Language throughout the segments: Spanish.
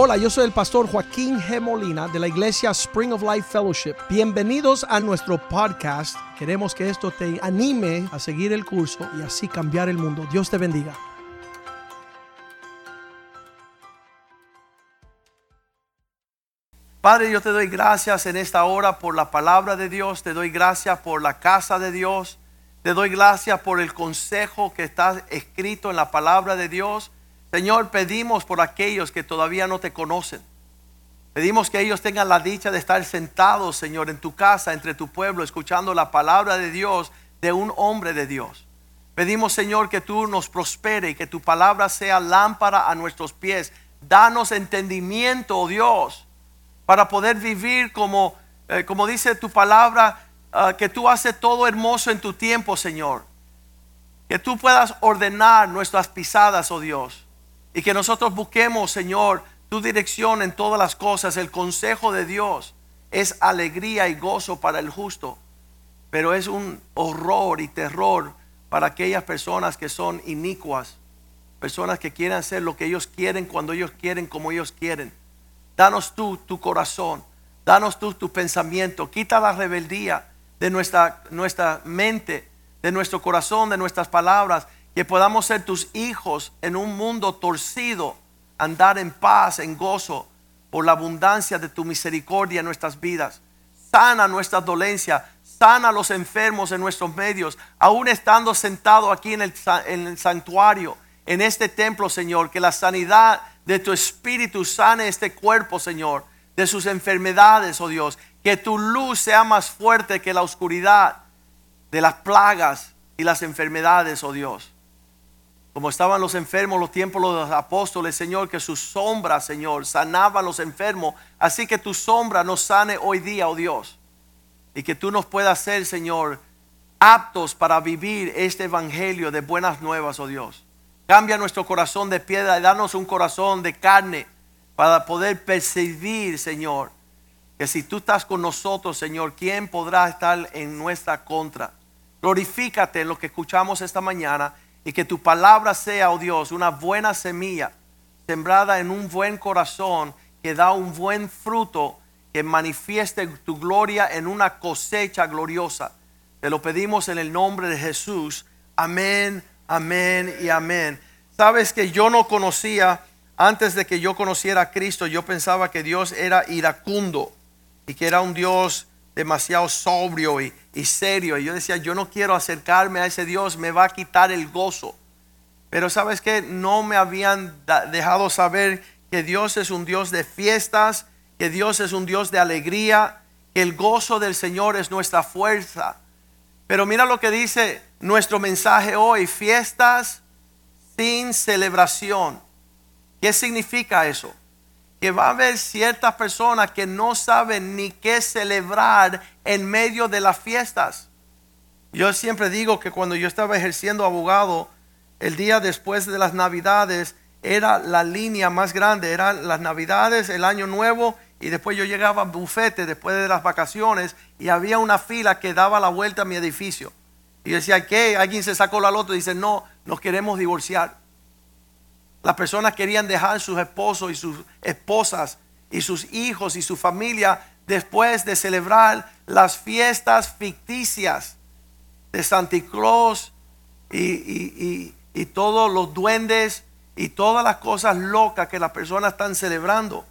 Hola, yo soy el pastor Joaquín G. Molina de la iglesia Spring of Life Fellowship. Bienvenidos a nuestro podcast. Queremos que esto te anime a seguir el curso y así cambiar el mundo. Dios te bendiga. Padre, yo te doy gracias en esta hora por la palabra de Dios. Te doy gracias por la casa de Dios. Te doy gracias por el consejo que está escrito en la palabra de Dios. Señor, pedimos por aquellos que todavía no te conocen. Pedimos que ellos tengan la dicha de estar sentados, Señor, en tu casa, entre tu pueblo, escuchando la palabra de Dios de un hombre de Dios. Pedimos, Señor, que tú nos prospere y que tu palabra sea lámpara a nuestros pies. Danos entendimiento, oh Dios, para poder vivir como, eh, como dice tu palabra, uh, que tú haces todo hermoso en tu tiempo, Señor. Que tú puedas ordenar nuestras pisadas, oh Dios. Y que nosotros busquemos, Señor, tu dirección en todas las cosas. El consejo de Dios es alegría y gozo para el justo, pero es un horror y terror para aquellas personas que son inicuas, personas que quieren hacer lo que ellos quieren, cuando ellos quieren, como ellos quieren. Danos tú tu corazón, danos tú tu pensamiento, quita la rebeldía de nuestra, nuestra mente, de nuestro corazón, de nuestras palabras que podamos ser tus hijos en un mundo torcido, andar en paz, en gozo, por la abundancia de tu misericordia en nuestras vidas. Sana nuestra dolencia, sana los enfermos en nuestros medios, aún estando sentado aquí en el santuario, en este templo, Señor, que la sanidad de tu espíritu sane este cuerpo, Señor, de sus enfermedades, oh Dios, que tu luz sea más fuerte que la oscuridad de las plagas y las enfermedades, oh Dios como estaban los enfermos los tiempos de los apóstoles, Señor, que su sombra, Señor, sanaba a los enfermos. Así que tu sombra nos sane hoy día, oh Dios. Y que tú nos puedas hacer, Señor, aptos para vivir este evangelio de buenas nuevas, oh Dios. Cambia nuestro corazón de piedra y danos un corazón de carne para poder percibir, Señor, que si tú estás con nosotros, Señor, ¿quién podrá estar en nuestra contra? Glorifícate en lo que escuchamos esta mañana y que tu palabra sea, oh Dios, una buena semilla sembrada en un buen corazón que da un buen fruto que manifieste tu gloria en una cosecha gloriosa. Te lo pedimos en el nombre de Jesús. Amén, amén y amén. Sabes que yo no conocía, antes de que yo conociera a Cristo, yo pensaba que Dios era iracundo y que era un Dios demasiado sobrio y, serio. Y yo decía, yo no quiero acercarme a ese Dios, me va a quitar el gozo. Pero sabes que no me habían dejado saber que Dios es un Dios de fiestas, que Dios es un Dios de alegría, que el gozo del Señor es nuestra fuerza. Pero mira lo que dice nuestro mensaje hoy, fiestas sin celebración. ¿Qué significa eso? Que va a haber ciertas personas que no saben ni qué celebrar en medio de las fiestas. Yo siempre digo que cuando yo estaba ejerciendo abogado, el día después de las navidades era la línea más grande, eran las navidades, el año nuevo y después yo llegaba a bufete después de las vacaciones y había una fila que daba la vuelta a mi edificio. Y decía, ¿qué? Alguien se sacó la loto y dice, no, nos queremos divorciar. Las personas querían dejar sus esposos y sus esposas y sus hijos y su familia después de celebrar las fiestas ficticias de Santa Claus y, y, todos los duendes y todas las cosas locas que las personas están celebrando.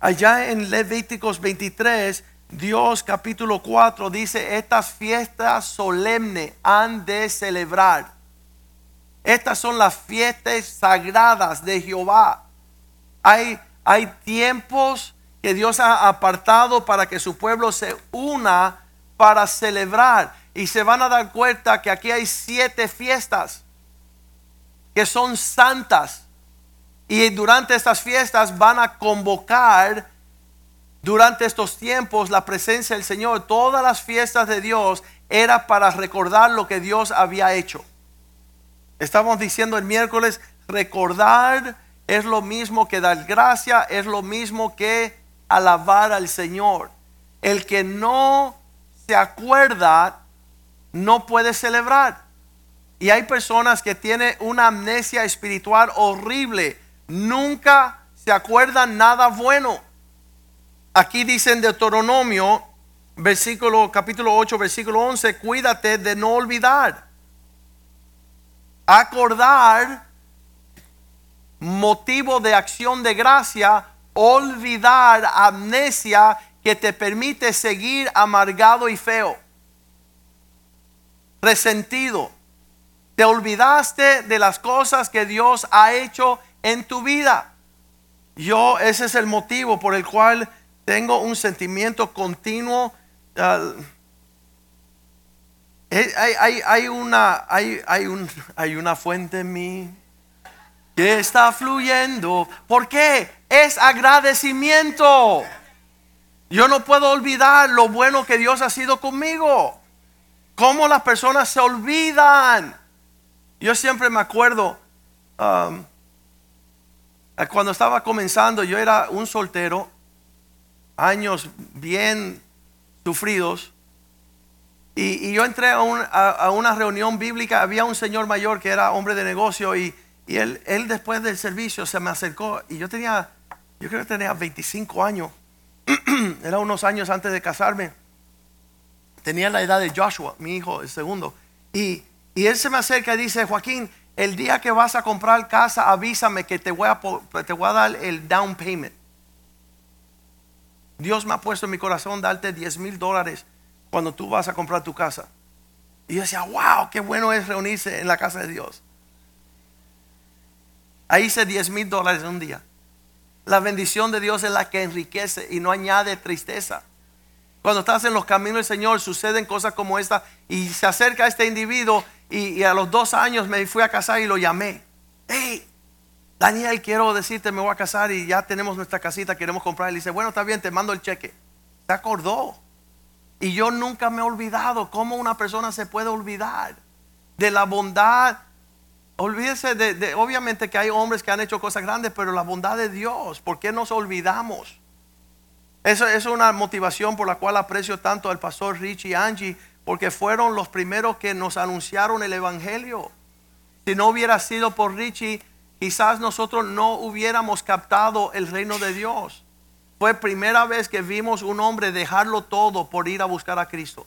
Allá en Levíticos 23, Dios capítulo 4 dice, estas fiestas solemnes han de celebrar estas son las fiestas sagradas de Jehová. Hay, hay tiempos que Dios ha apartado para que su pueblo se una para celebrar. Y se van a dar cuenta que aquí hay siete fiestas que son santas. Y durante estas fiestas van a convocar durante estos tiempos la presencia del Señor. Todas las fiestas de Dios era para recordar lo que Dios había hecho. Estamos diciendo el miércoles, recordar es lo mismo que dar gracia, es lo mismo que alabar al Señor. El que no se acuerda no puede celebrar. Y hay personas que tienen una amnesia espiritual horrible. Nunca se acuerdan nada bueno. Aquí dice en Deuteronomio, versículo, capítulo 8, versículo 11, cuídate de no olvidar. Acordar, motivo de acción de gracia, olvidar, amnesia, que te permite seguir amargado y feo, resentido. Te olvidaste de las cosas que Dios ha hecho en tu vida. Yo, ese es el motivo por el cual tengo un sentimiento continuo. Hay, una, hay, hay una fuente en mí que está fluyendo. ¿Por qué? Es agradecimiento. Yo no puedo olvidar lo bueno que Dios ha sido conmigo. Cómo las personas se olvidan. Yo siempre me acuerdo, um, cuando estaba comenzando, yo era un soltero, años bien sufridos, y, yo entré a, una reunión bíblica, había un señor mayor que era hombre de negocio, y, él, después del servicio se me acercó, y yo tenía, yo creo que tenía 25 años, era unos años antes de casarme, tenía la edad de Joshua, mi hijo, el segundo, y, él se me acerca y dice, Joaquín, el día que vas a comprar casa, avísame que te voy a, te voy a dar el down payment. Dios me ha puesto en mi corazón darte 10 mil dólares cuando tú vas a comprar tu casa. Y yo decía, wow, qué bueno es reunirse en la casa de Dios. Ahí hice 10 mil dólares en un día. La bendición de Dios es la que enriquece y no añade tristeza. Cuando estás en los caminos del Señor suceden cosas como esta y se acerca este individuo y, a los dos años me fui a casar y lo llamé. Hey, Daniel, quiero decirte, me voy a casar y ya tenemos nuestra casita, queremos comprar. Y dice, bueno, está bien, te mando el cheque. Se acordó. Y yo nunca me he olvidado cómo una persona se puede olvidar de la bondad. Olvídese de, obviamente que hay hombres que han hecho cosas grandes, pero la bondad de Dios, ¿por qué nos olvidamos? Eso, es una motivación por la cual aprecio tanto al pastor Richie y Angie porque fueron los primeros que nos anunciaron el Evangelio. Si no hubiera sido por Richie, quizás nosotros no hubiéramos captado el reino de Dios. Fue primera vez que vimos un hombre dejarlo todo por ir a buscar a Cristo.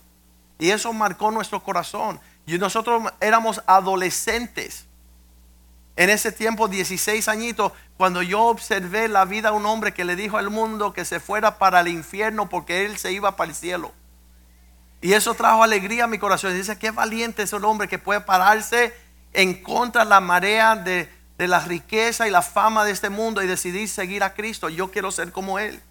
Y eso marcó nuestro corazón. Y nosotros éramos adolescentes. En ese tiempo, 16 añitos, cuando yo observé la vida de un hombre que le dijo al mundo que se fuera para el infierno porque él se iba para el cielo. Y eso trajo alegría a mi corazón. dice, qué valiente es el hombre que puede pararse en contra de la marea de, de la riqueza y la fama de este mundo y decidir seguir a Cristo. Yo quiero ser como Él.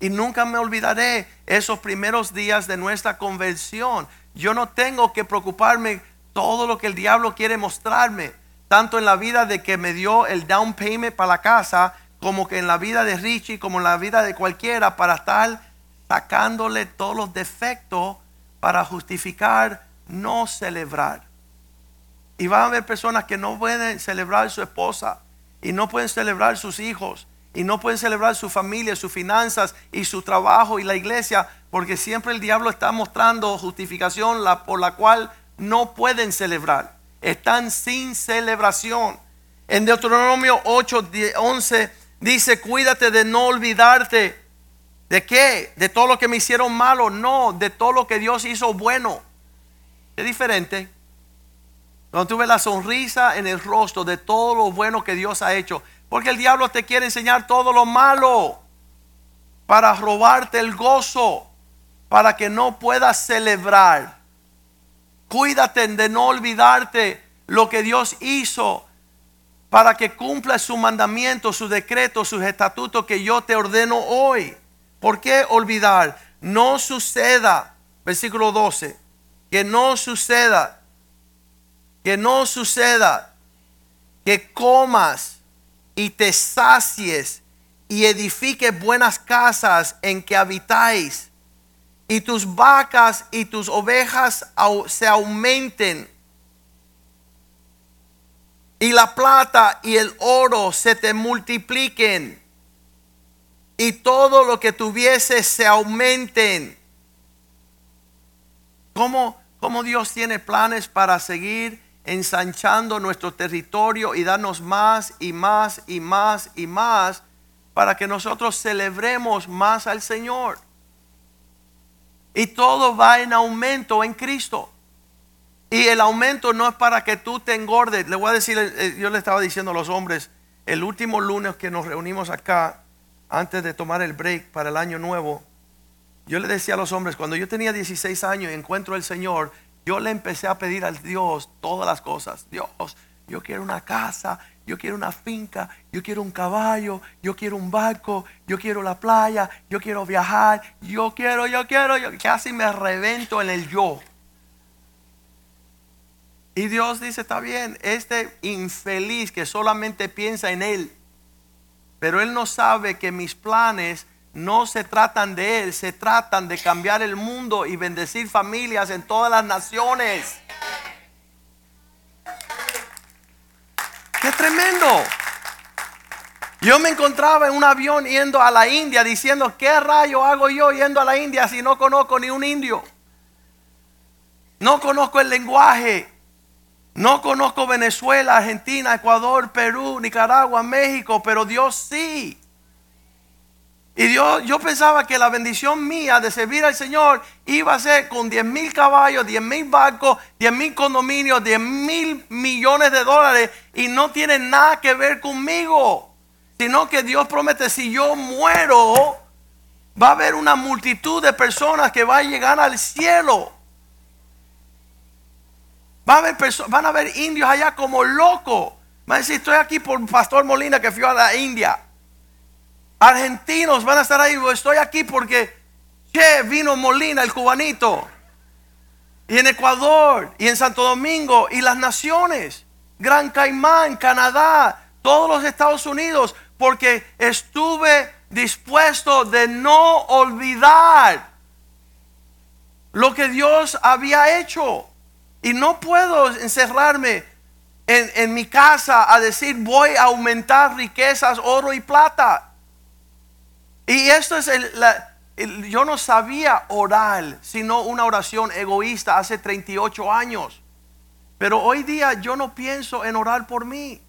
Y nunca me olvidaré esos primeros días de nuestra conversión. Yo no tengo que preocuparme todo lo que el diablo quiere mostrarme, tanto en la vida de que me dio el down payment para la casa, como que en la vida de Richie, como en la vida de cualquiera, para estar sacándole todos los defectos para justificar no celebrar. Y va a haber personas que no pueden celebrar su esposa y no pueden celebrar sus hijos y no pueden celebrar su familia, sus finanzas y su trabajo y la iglesia porque siempre el diablo está mostrando justificación la, por la cual no pueden celebrar. Están sin celebración. En Deuteronomio 8, 11 dice, cuídate de no olvidarte ¿De qué? ¿De todo lo que me hicieron malo? No, de todo lo que Dios hizo bueno. Es diferente. Cuando tuve la sonrisa en el rostro de todo lo bueno que Dios ha hecho. Porque el diablo te quiere enseñar todo lo malo para robarte el gozo, para que no puedas celebrar. Cuídate de no olvidarte lo que Dios hizo para que cumpla su mandamiento, su decreto, sus estatutos que yo te ordeno hoy. ¿Por qué olvidar? No suceda, versículo 12, que no suceda, que no suceda que comas y te sacies y edifiques buenas casas en que habitáis y tus vacas y tus ovejas se aumenten y la plata y el oro se te multipliquen y todo lo que tuviese se aumenten. ¿Cómo, ¿Cómo, Dios tiene planes para seguir ensanchando nuestro territorio y darnos más y más y más y más para que nosotros celebremos más al Señor. Y todo va en aumento en Cristo. Y el aumento no es para que tú te engordes. Le voy a decir, eh, yo le estaba diciendo a los hombres, el último lunes que nos reunimos acá, antes de tomar el break para el año nuevo, yo le decía a los hombres, cuando yo tenía 16 años y encuentro al Señor, yo le empecé a pedir al Dios todas las cosas. Dios, yo quiero una casa, yo quiero una finca, yo quiero un caballo, yo quiero un barco, yo quiero la playa, yo quiero viajar, yo quiero, yo quiero, yo casi me revento en el yo. Y Dios dice, está bien, este infeliz que solamente piensa en Él, pero Él no sabe que mis planes no se tratan de Él, se tratan de cambiar el mundo y bendecir familias en todas las naciones. ¡Qué tremendo! Yo me encontraba en un avión yendo a la India diciendo, ¿qué rayo hago yo yendo a la India si no conozco ni un indio? No conozco el lenguaje. No conozco Venezuela, Argentina, Ecuador, Perú, Nicaragua, México, pero Dios sí. Y yo pensaba que la bendición mía de servir al Señor iba a ser con 10 mil caballos, 10 mil barcos, 10 mil condominios, 10 mil millones de dólares. Y no tiene nada que ver conmigo. Sino que Dios promete, si yo muero, va a haber una multitud de personas que va a llegar al cielo. Va a haber van a haber indios allá como locos. Va a decir, estoy aquí por Pastor Molina que fui a la India. Argentinos van a estar ahí. Estoy aquí porque che, vino Molina, el cubanito. Y en Ecuador, y en Santo Domingo, y las naciones. Gran Caimán, Canadá, todos los Estados Unidos. Porque estuve dispuesto de no olvidar lo que Dios había hecho. Y no puedo encerrarme en, en, mi casa a decir voy a aumentar riquezas, oro y plata. Y esto es el, yo no sabía orar, sino una oración egoísta hace 38 años. Pero hoy día yo no pienso en orar por mí.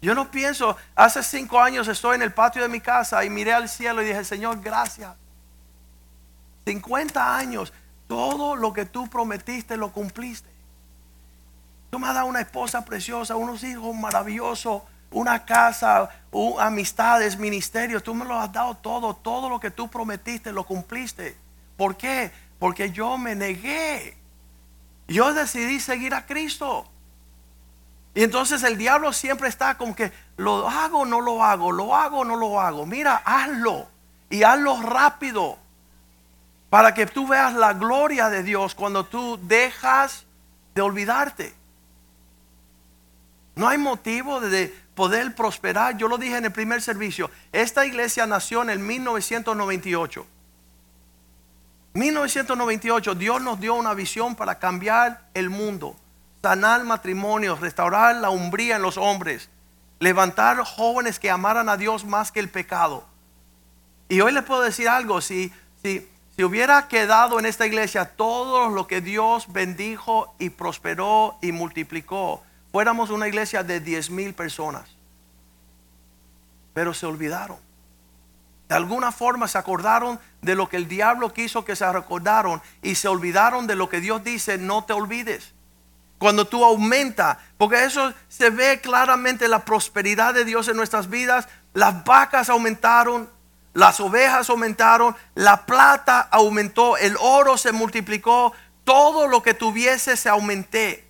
Yo no pienso, hace cinco años estoy en el patio de mi casa y miré al cielo y dije, Señor, gracias. 50 años, todo lo que tú prometiste lo cumpliste. Tú me has dado una esposa preciosa, unos hijos maravillosos, una casa, amistades, ministerios. Tú me lo has dado todo, todo lo que tú prometiste lo cumpliste. ¿Por qué? Porque yo me negué. Yo decidí seguir a Cristo. Y entonces el diablo siempre está como que lo hago no lo hago, lo hago no lo hago. Mira, hazlo y hazlo rápido para que tú veas la gloria de Dios cuando tú dejas de olvidarte. No hay motivo de poder prosperar. Yo lo dije en el primer servicio. Esta iglesia nació en el 1998. 1998 Dios nos dio una visión para cambiar el mundo, sanar matrimonios, restaurar la umbría en los hombres, levantar jóvenes que amaran a Dios más que el pecado. Y hoy les puedo decir algo, si, si, si hubiera quedado en esta iglesia todo lo que Dios bendijo y prosperó y multiplicó, fuéramos una iglesia de 10 mil personas. Pero se olvidaron. De alguna forma se acordaron de lo que el diablo quiso que se recordaron y se olvidaron de lo que Dios dice, no te olvides. Cuando tú aumentas, porque eso se ve claramente la prosperidad de Dios en nuestras vidas, las vacas aumentaron, las ovejas aumentaron, la plata aumentó, el oro se multiplicó, todo lo que tuviese se aumenté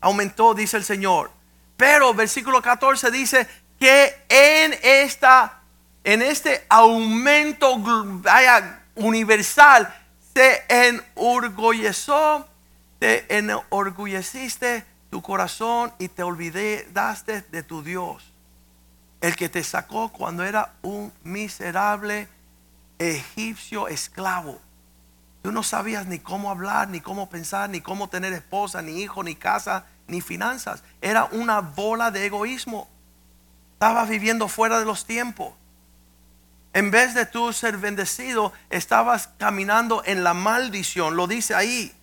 aumentó, dice el Señor. Pero versículo 14 dice que en esta en este aumento universal se enorgulleció, te enorgulleciste tu corazón y te olvidaste de tu Dios, el que te sacó cuando era un miserable egipcio esclavo. Tú no sabías ni cómo hablar, ni cómo pensar, ni cómo tener esposa, ni hijo, ni casa, ni finanzas. Era una bola de egoísmo. Estabas viviendo fuera de los tiempos. En vez de tú ser bendecido, estabas caminando en la maldición. Lo dice ahí.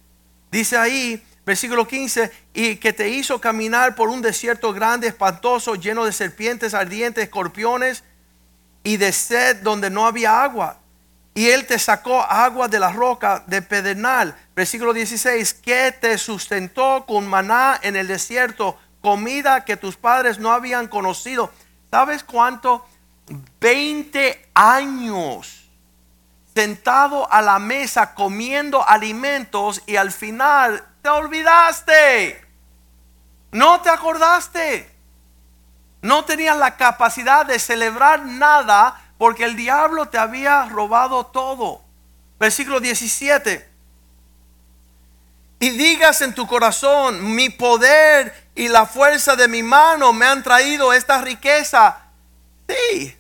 Dice ahí, versículo 15, y que te hizo caminar por un desierto grande, espantoso, lleno de serpientes ardientes, escorpiones y de sed donde no había agua. Y él te sacó agua de la roca de pedernal. Versículo 16, que te sustentó con maná en el desierto, comida que tus padres no habían conocido. ¿Sabes cuánto? 20 años sentado a la mesa comiendo alimentos y al final te olvidaste. No te acordaste. No tenías la capacidad de celebrar nada porque el diablo te había robado todo. Versículo 17. Y digas en tu corazón, mi poder y la fuerza de mi mano me han traído esta riqueza. Sí,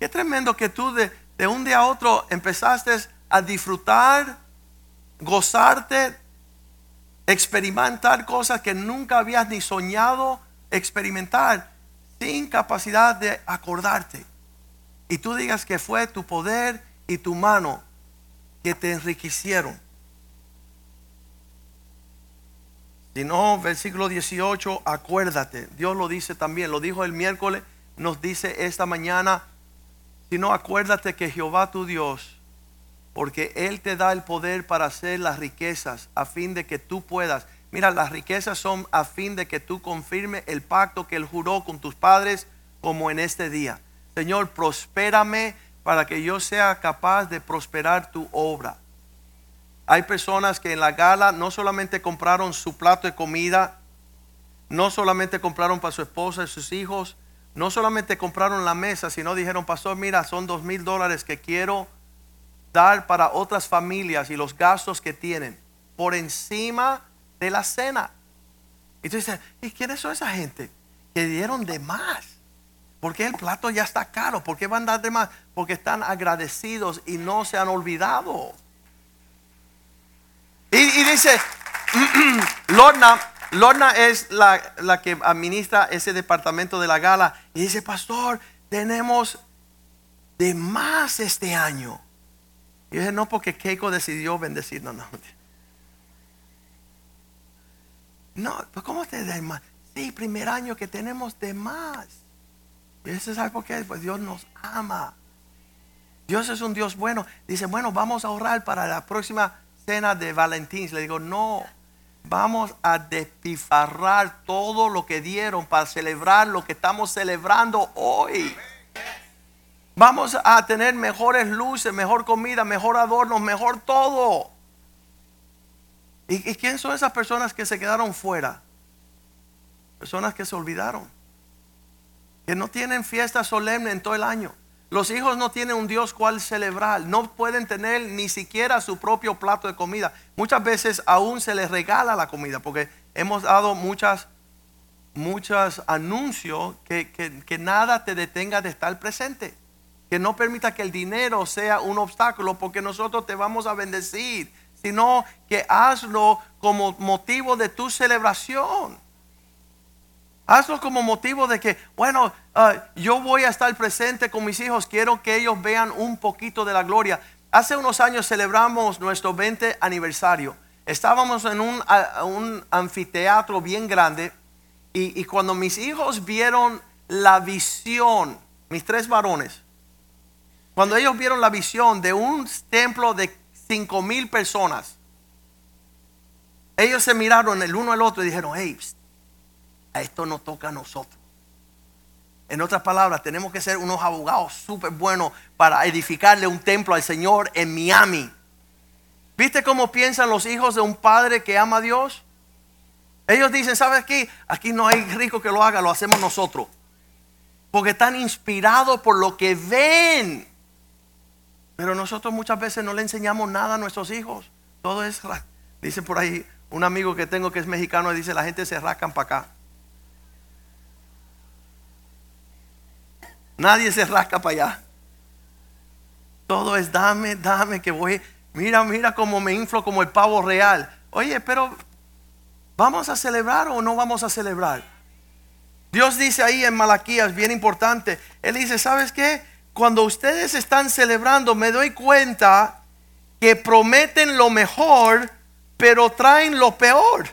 qué tremendo que tú de, de un día a otro empezaste a disfrutar, gozarte, experimentar cosas que nunca habías ni soñado experimentar sin capacidad de acordarte. Y tú digas que fue tu poder y tu mano que te enriquecieron. Si no, versículo 18, acuérdate. Dios lo dice también, lo dijo el miércoles, nos dice esta mañana. Si no, acuérdate que Jehová tu Dios, porque Él te da el poder para hacer las riquezas a fin de que tú puedas. Mira, las riquezas son a fin de que tú confirme el pacto que Él juró con tus padres como en este día. Señor, prospérame para que yo sea capaz de prosperar tu obra. Hay personas que en la gala no solamente compraron su plato de comida, no solamente compraron para su esposa y sus hijos, no solamente compraron la mesa, sino dijeron, pastor, mira, son dos mil dólares que quiero dar para otras familias y los gastos que tienen por encima de la cena. Y tú dices, ¿y quiénes son esa gente que dieron de más? Porque el plato ya está caro. ¿Por qué van a dar de más? Porque están agradecidos y no se han olvidado. Y, dice, Lorna, Lorna es la, la, que administra ese departamento de la gala. Y dice, pastor, tenemos de más este año. Y dice, no, porque Keiko decidió bendecir. No, no. No, ¿cómo te da más? Sí, primer año que tenemos de más. Eso sabe por qué? Pues Dios nos ama. Dios es un Dios bueno. Dice, bueno, vamos a ahorrar para la próxima cena de Valentín. Le digo, no, vamos a despifarrar todo lo que dieron para celebrar lo que estamos celebrando hoy. Vamos a tener mejores luces, mejor comida, mejor adornos, mejor todo. ¿Y, ¿Y, quién son esas personas que se quedaron fuera? Personas que se olvidaron. Que no tienen fiesta solemne en todo el año. Los hijos no tienen un Dios cual celebrar, no pueden tener ni siquiera su propio plato de comida. Muchas veces aún se les regala la comida porque hemos dado muchas, muchos anuncios que, que nada te detenga de estar presente. Que no permita que el dinero sea un obstáculo porque nosotros te vamos a bendecir, sino que hazlo como motivo de tu celebración. Hazlo como motivo de que, bueno, ah, yo voy a estar presente con mis hijos, quiero que ellos vean un poquito de la gloria. Hace unos años celebramos nuestro 20 aniversario. Estábamos en un, anfiteatro bien grande y, y, cuando mis hijos vieron la visión, mis tres varones, cuando ellos vieron la visión de un templo de cinco mil personas, ellos se miraron el uno al otro y dijeron, hey, a esto no toca a nosotros. En otras palabras, tenemos que ser unos abogados súper buenos para edificarle un templo al Señor en Miami. ¿Viste cómo piensan los hijos de un padre que ama a Dios? Ellos dicen, ¿sabes qué? Aquí no hay rico que lo haga, lo hacemos nosotros. Porque están inspirados por lo que ven. Pero nosotros muchas veces no le enseñamos nada a nuestros hijos. Todo es, dice por ahí un amigo que tengo que es mexicano, dice, la gente se rascan para acá. Nadie se rasca para allá. Todo es dame, dame, que voy. Mira, mira cómo me inflo como el pavo real. Oye, pero ¿vamos a celebrar o no vamos a celebrar? Dios dice ahí en Malaquías, bien importante. Él dice, ¿sabes qué? Cuando ustedes están celebrando, me doy cuenta que prometen lo mejor, pero traen lo peor.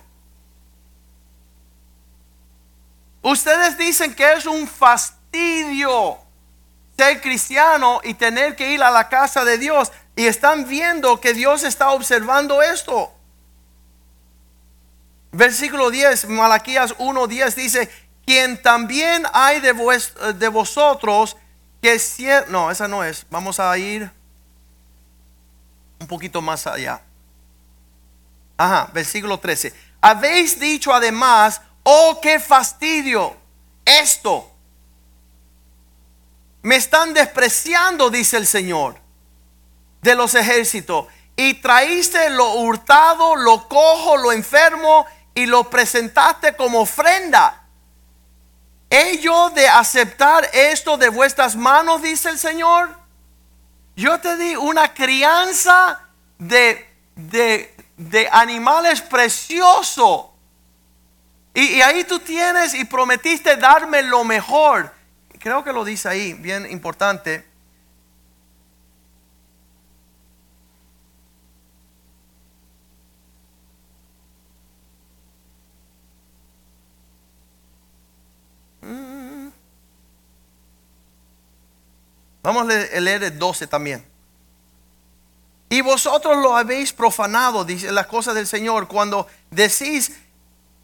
Ustedes dicen que es un fastidio ser cristiano y tener que ir a la casa de Dios y están viendo que Dios está observando esto. Versículo 10, Malaquías 1:10 dice, quien también hay de, vosotros que no, esa no es. Vamos a ir un poquito más allá. Ajá, versículo 13. Habéis dicho además, oh, qué fastidio esto. Me están despreciando, dice el Señor de los ejércitos. Y traíste lo hurtado, lo cojo, lo enfermo y lo presentaste como ofrenda. Ello de aceptar esto de vuestras manos, dice el Señor. Yo te di una crianza de, de, de animales preciosos. Y, y, ahí tú tienes y prometiste darme lo mejor. Creo que lo dice ahí, bien importante. Vamos a leer el 12 también. Y vosotros lo habéis profanado, dice la cosa del Señor, cuando decís,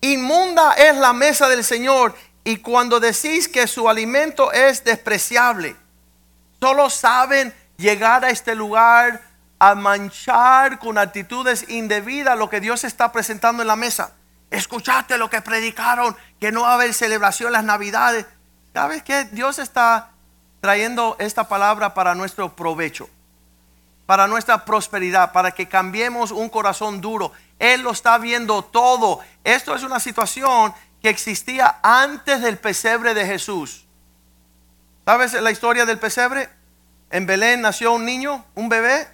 inmunda es la mesa del Señor, y cuando decís que su alimento es despreciable. Solo saben llegar a este lugar a manchar con actitudes indebidas lo que Dios está presentando en la mesa. Escuchaste lo que predicaron, que no va a haber celebración las navidades. ¿Sabes qué? Dios está trayendo esta palabra para nuestro provecho, para nuestra prosperidad, para que cambiemos un corazón duro. Él lo está viendo todo. Esto es una situación existía antes del pesebre de Jesús. ¿Sabes la historia del pesebre? En Belén nació un niño, un bebé.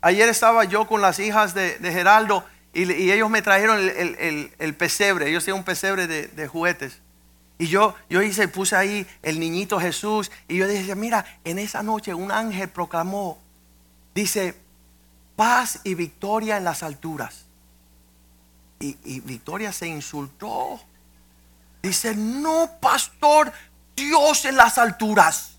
Ayer estaba yo con las hijas de, Geraldo y, ellos me trajeron el, pesebre. Ellos tienen un pesebre de juguetes. Y yo, yo hice, puse ahí el niñito Jesús. Y yo dije, mira, en esa noche un ángel proclamó, dice, paz y victoria en las alturas. Y, y Victoria se insultó. Dice, no, pastor, Dios en las alturas.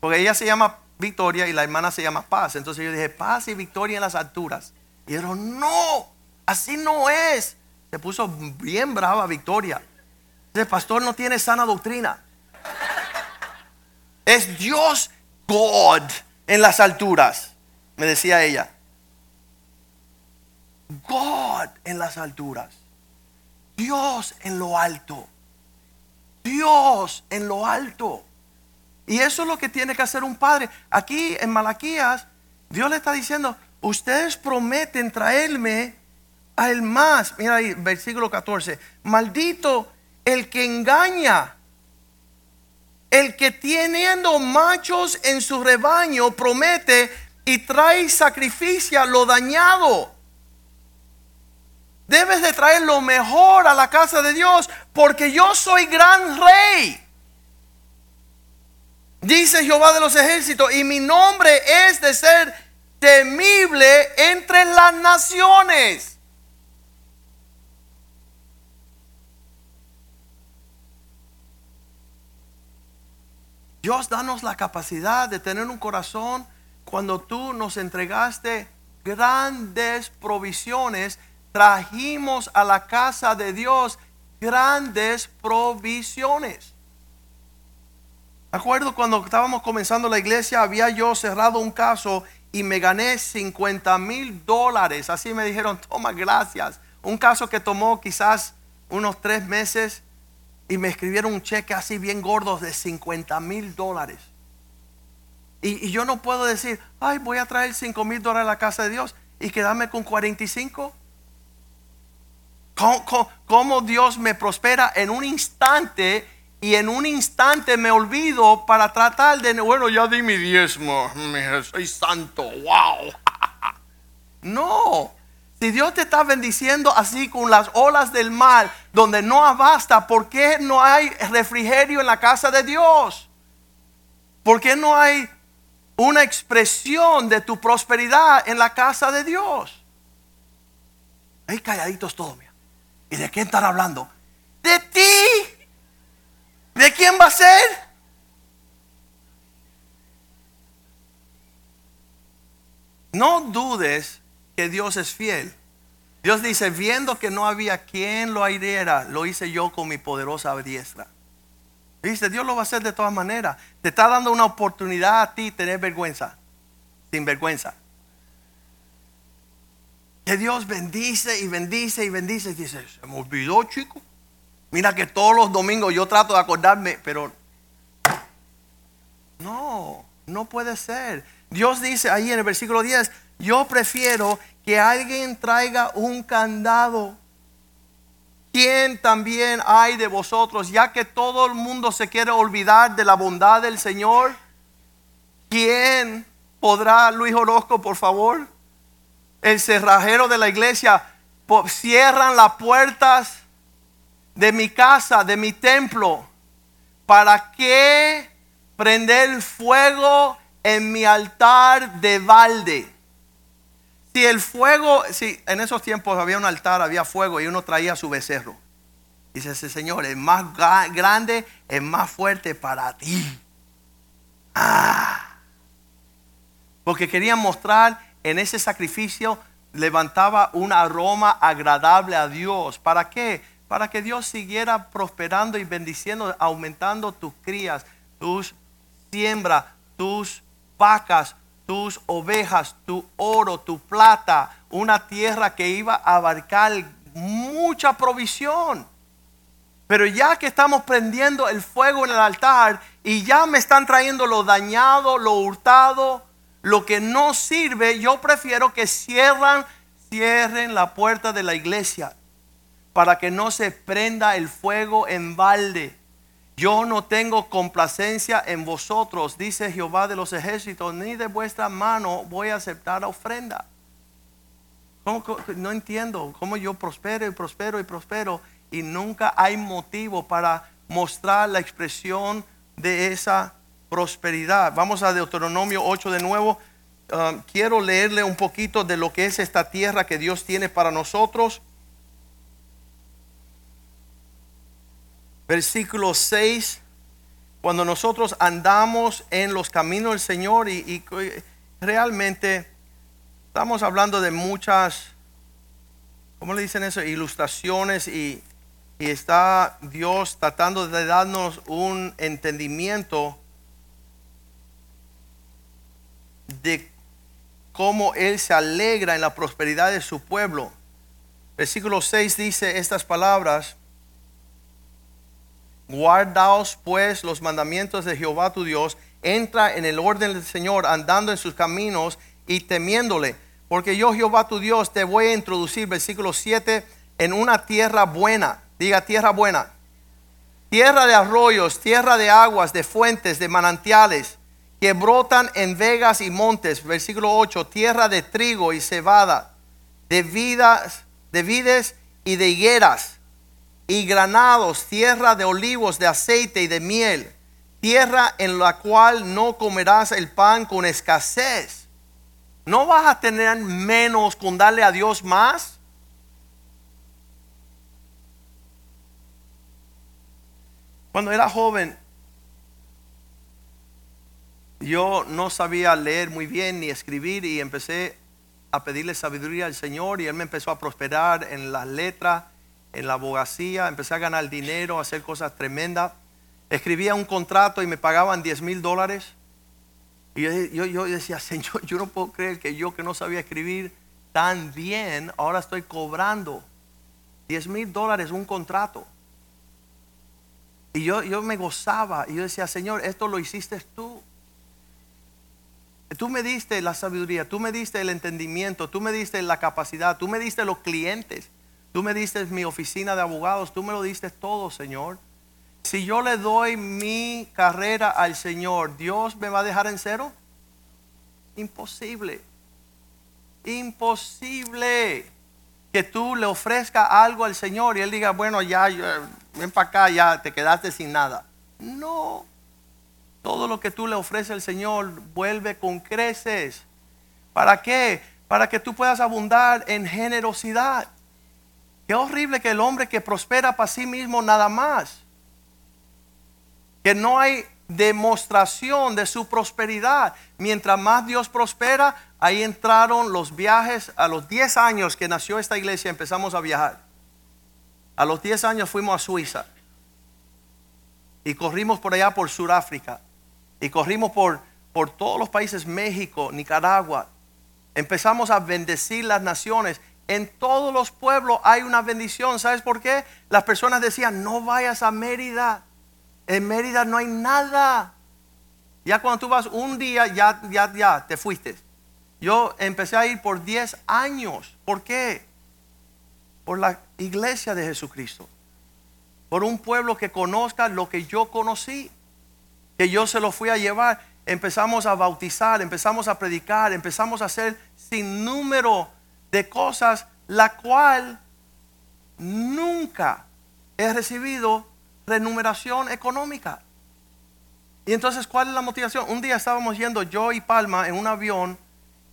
Porque ella se llama Victoria y la hermana se llama Paz. Entonces yo dije, paz y victoria en las alturas. Y dijeron, no, así no es. Se puso bien brava Victoria. El pastor no tiene sana doctrina. Es Dios God en las alturas, me decía ella. God en las alturas. Dios en lo alto. Dios en lo alto. Y eso es lo que tiene que hacer un padre. Aquí en Malaquías, Dios le está diciendo, ustedes prometen traerme al más. Mira ahí, versículo 14. Maldito el que engaña, el que teniendo machos en su rebaño promete y trae sacrificio lo dañado. Debes de traer lo mejor a la casa de Dios porque yo soy gran rey. Dice Jehová de los ejércitos, y mi nombre es de ser temible entre las naciones. Dios, danos la capacidad de tener un corazón cuando tú nos entregaste grandes provisiones, trajimos a la casa de Dios grandes provisiones. Acuerdo cuando estábamos comenzando la iglesia, había yo cerrado un caso y me gané 50 mil dólares. Así me dijeron, toma, gracias. Un caso que tomó quizás unos tres meses y me escribieron un cheque así bien gordo de 50 mil dólares. Y, yo no puedo decir, ay, voy a traer 5 mil dólares a la casa de Dios y quedarme con 45. ¿Cómo, Dios me prospera en un instante y en un instante me olvido para tratar de, bueno, ya di mi diezmo, soy santo, wow. No, si Dios te está bendiciendo así con las olas del mar, donde no abasta, ¿por qué no hay refrigerio en la casa de Dios? ¿Por qué no hay una expresión de tu prosperidad en la casa de Dios? Hay calladitos todos, mira. ¿Y de quién están hablando? De ti. ¿De quién va a ser? No dudes que Dios es fiel. Dios dice, viendo que no había quien lo airera, lo hice yo con mi poderosa diestra. Dice, Dios lo va a hacer de todas maneras. Te está dando una oportunidad a ti tener vergüenza, sin vergüenza. Que Dios bendice y bendice y bendice. Y dice, se me olvidó, chico. Mira que todos los domingos yo trato de acordarme, pero no, no puede ser. Dios dice ahí en el versículo 10, yo prefiero que alguien traiga un candado. ¿Quién también hay de vosotros, ya que todo el mundo se quiere olvidar de la bondad del Señor? ¿Quién podrá, Luis Orozco, por favor? El cerrajero de la iglesia, cierran las puertas de mi casa, de mi templo. ¿Para qué prender fuego en mi altar de balde? Si el fuego, si en esos tiempos había un altar, había fuego y uno traía su becerro. Dice ese Señor, es más grande, es más fuerte para ti. Ah. Porque querían mostrar en ese sacrificio, levantaba un aroma agradable a Dios. ¿Para qué? Para que Dios siguiera prosperando y bendiciendo, aumentando tus crías, tus siembra, tus vacas, tus ovejas, tu oro, tu plata, una tierra que iba a abarcar mucha provisión. Pero ya que estamos prendiendo el fuego en el altar y ya me están trayendo lo dañado, lo hurtado, lo que no sirve, yo prefiero que cierran, cierren la puerta de la iglesia para que no se prenda el fuego en balde. Yo no tengo complacencia en vosotros, dice Jehová de los ejércitos, ni de vuestra mano voy a aceptar ofrenda. no entiendo cómo yo prospero y prospero y prospero y nunca hay motivo para mostrar la expresión de esa prosperidad. Vamos a Deuteronomio 8 de nuevo. Um, quiero leerle un poquito de lo que es esta tierra que Dios tiene para nosotros. versículo 6, cuando nosotros andamos en los caminos del Señor y, realmente estamos hablando de muchas, ¿cómo le dicen eso? Ilustraciones y, y está Dios tratando de darnos un entendimiento de cómo Él se alegra en la prosperidad de su pueblo. Versículo 6 dice estas palabras. Guardaos pues los mandamientos de Jehová tu Dios, entra en el orden del Señor, andando en sus caminos y temiéndole. Porque yo Jehová tu Dios te voy a introducir, versículo 7, en una tierra buena. Diga tierra buena. Tierra de arroyos, tierra de aguas, de fuentes, de manantiales, que brotan en vegas y montes. Versículo 8, tierra de trigo y cebada, de vidas, de vides y de higueras y granados, tierra de olivos, de aceite y de miel, tierra en la cual no comerás el pan con escasez. ¿No vas a tener menos con darle a Dios más? Cuando era joven, yo no sabía leer muy bien ni escribir y empecé a pedirle sabiduría al Señor y Él me empezó a prosperar en las letras en la abogacía, empecé a ganar dinero, a hacer cosas tremendas. Escribía un contrato y me pagaban 10 mil dólares. Y yo, yo, decía, Señor, yo no puedo creer que yo que no sabía escribir tan bien, ahora estoy cobrando 10 mil dólares un contrato. Y yo, yo me gozaba y yo decía, Señor, esto lo hiciste tú. Tú me diste la sabiduría, tú me diste el entendimiento, tú me diste la capacidad, tú me diste los clientes. Tú me diste mi oficina de abogados, tú me lo diste todo, Señor. Si yo le doy mi carrera al Señor, ¿Dios me va a dejar en cero? Imposible. Imposible que tú le ofrezcas algo al Señor y Él diga, bueno, ya, ven para acá, ya te quedaste sin nada. No. Todo lo que tú le ofreces al Señor vuelve con creces. ¿Para qué? Para que tú puedas abundar en generosidad. Qué horrible que el hombre que prospera para sí mismo nada más. Que no hay demostración de su prosperidad. Mientras más Dios prospera, ahí entraron los viajes. A los 10 años que nació esta iglesia empezamos a viajar. A los 10 años fuimos a Suiza y corrimos por allá por Sudáfrica y corrimos por, por todos los países, México, Nicaragua. Empezamos a bendecir las naciones. En todos los pueblos hay una bendición. ¿Sabes por qué? Las personas decían, no vayas a Mérida. En Mérida no hay nada. Ya cuando tú vas un día, ya, ya, ya, te fuiste. Yo empecé a ir por 10 años. ¿Por qué? Por la iglesia de Jesucristo. Por un pueblo que conozca lo que yo conocí. Que yo se lo fui a llevar. Empezamos a bautizar, empezamos a predicar, empezamos a hacer sin número de cosas, la cual nunca he recibido renumeración económica. Y entonces, ¿cuál es la motivación? Un día estábamos yendo yo y Palma en un avión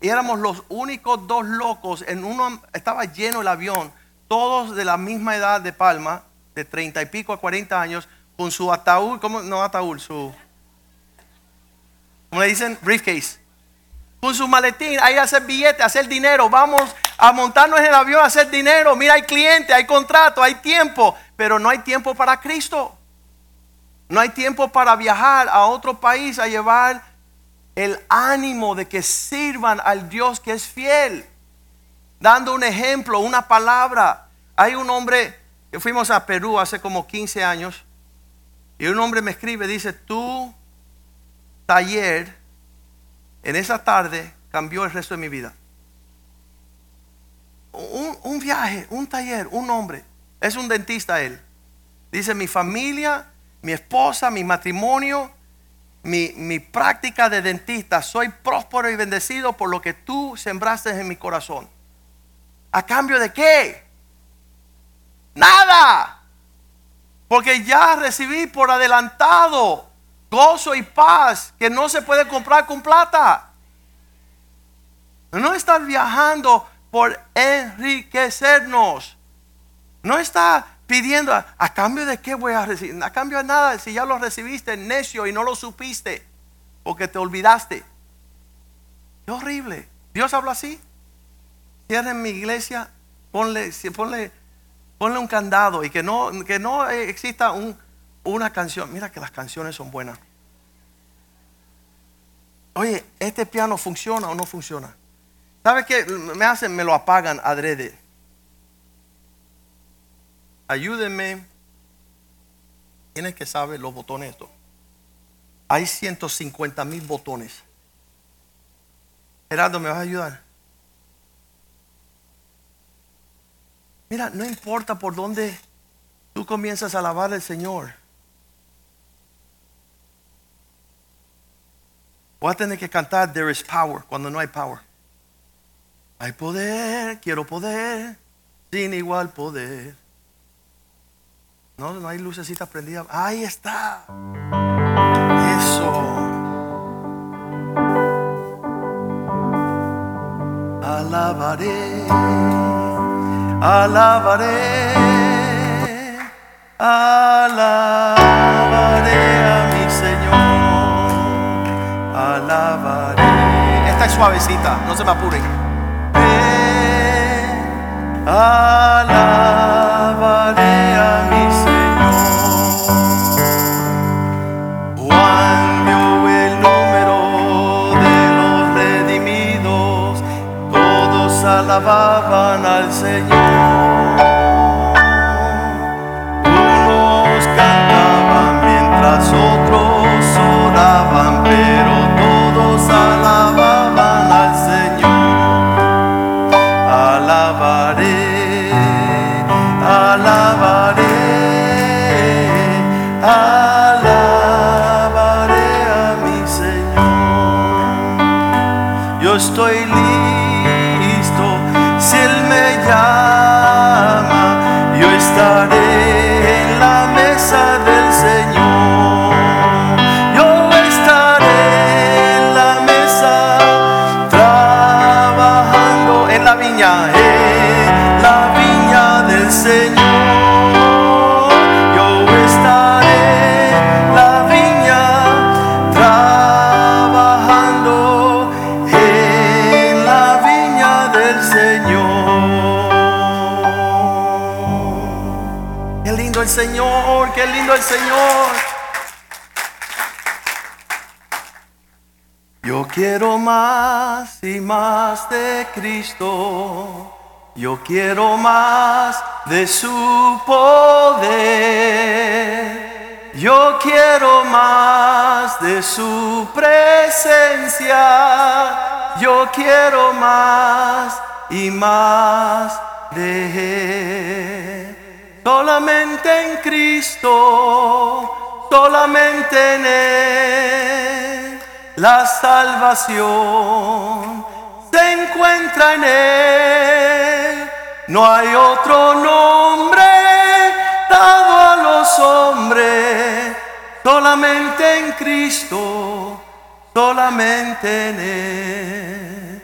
y éramos los únicos dos locos. En uno estaba lleno el avión, todos de la misma edad de Palma, de 30 y pico a 40 años, con su ataúd, ¿cómo? No ataúd, su. ¿Cómo le dicen? Briefcase. Con su maletín, ahí hacer billetes, hacer dinero. Vamos a montarnos en el avión a hacer dinero. Mira, hay cliente, hay contrato, hay tiempo, pero no hay tiempo para Cristo. No hay tiempo para viajar a otro país a llevar el ánimo de que sirvan al Dios que es fiel. Dando un ejemplo, una palabra. Hay un hombre que fuimos a Perú hace como 15 años y un hombre me escribe, dice, tu taller en esa tarde cambió el resto de mi vida. Un, viaje, un taller, un hombre. Es un dentista él. Dice, mi familia, mi esposa, mi matrimonio, mi, mi, práctica de dentista, soy próspero y bendecido por lo que tú sembraste en mi corazón. ¿A cambio de qué? Nada. Porque ya recibí por adelantado gozo y paz que no se puede comprar con plata. No está viajando por enriquecernos. No está pidiendo a, cambio de qué voy a recibir. A cambio de nada, si ya lo recibiste, necio y no lo supiste, porque te olvidaste. Qué horrible. Dios habla así. Cierren mi iglesia, ponle, ponle, ponle un candado y que no, que no exista un, una canción. Mira que las canciones son buenas. Oye, ¿este piano funciona o no funciona? ¿Sabe qué? Me hacen, me lo apagan adrede. Ayúdenme. Tienes que saber los botones estos. Hay 150 mil botones. Gerardo, ¿me vas a ayudar? Mira, no importa por dónde tú comienzas a alabar al Señor. Voy a tener que cantar There is power cuando no hay power. Hay poder, quiero poder, sin igual poder. No, no hay lucecitas prendidas. Ahí está. Eso. Alabaré, alabaré, alabaré suavecita, no se me apuren Señor. Yo quiero más y más de Cristo. Yo quiero más de su poder. Yo quiero más de su presencia. Yo quiero más y más de Él. Solamente en Cristo, solamente en Él, la salvación se encuentra en Él. No hay otro nombre dado a los hombres, solamente en Cristo, solamente en Él.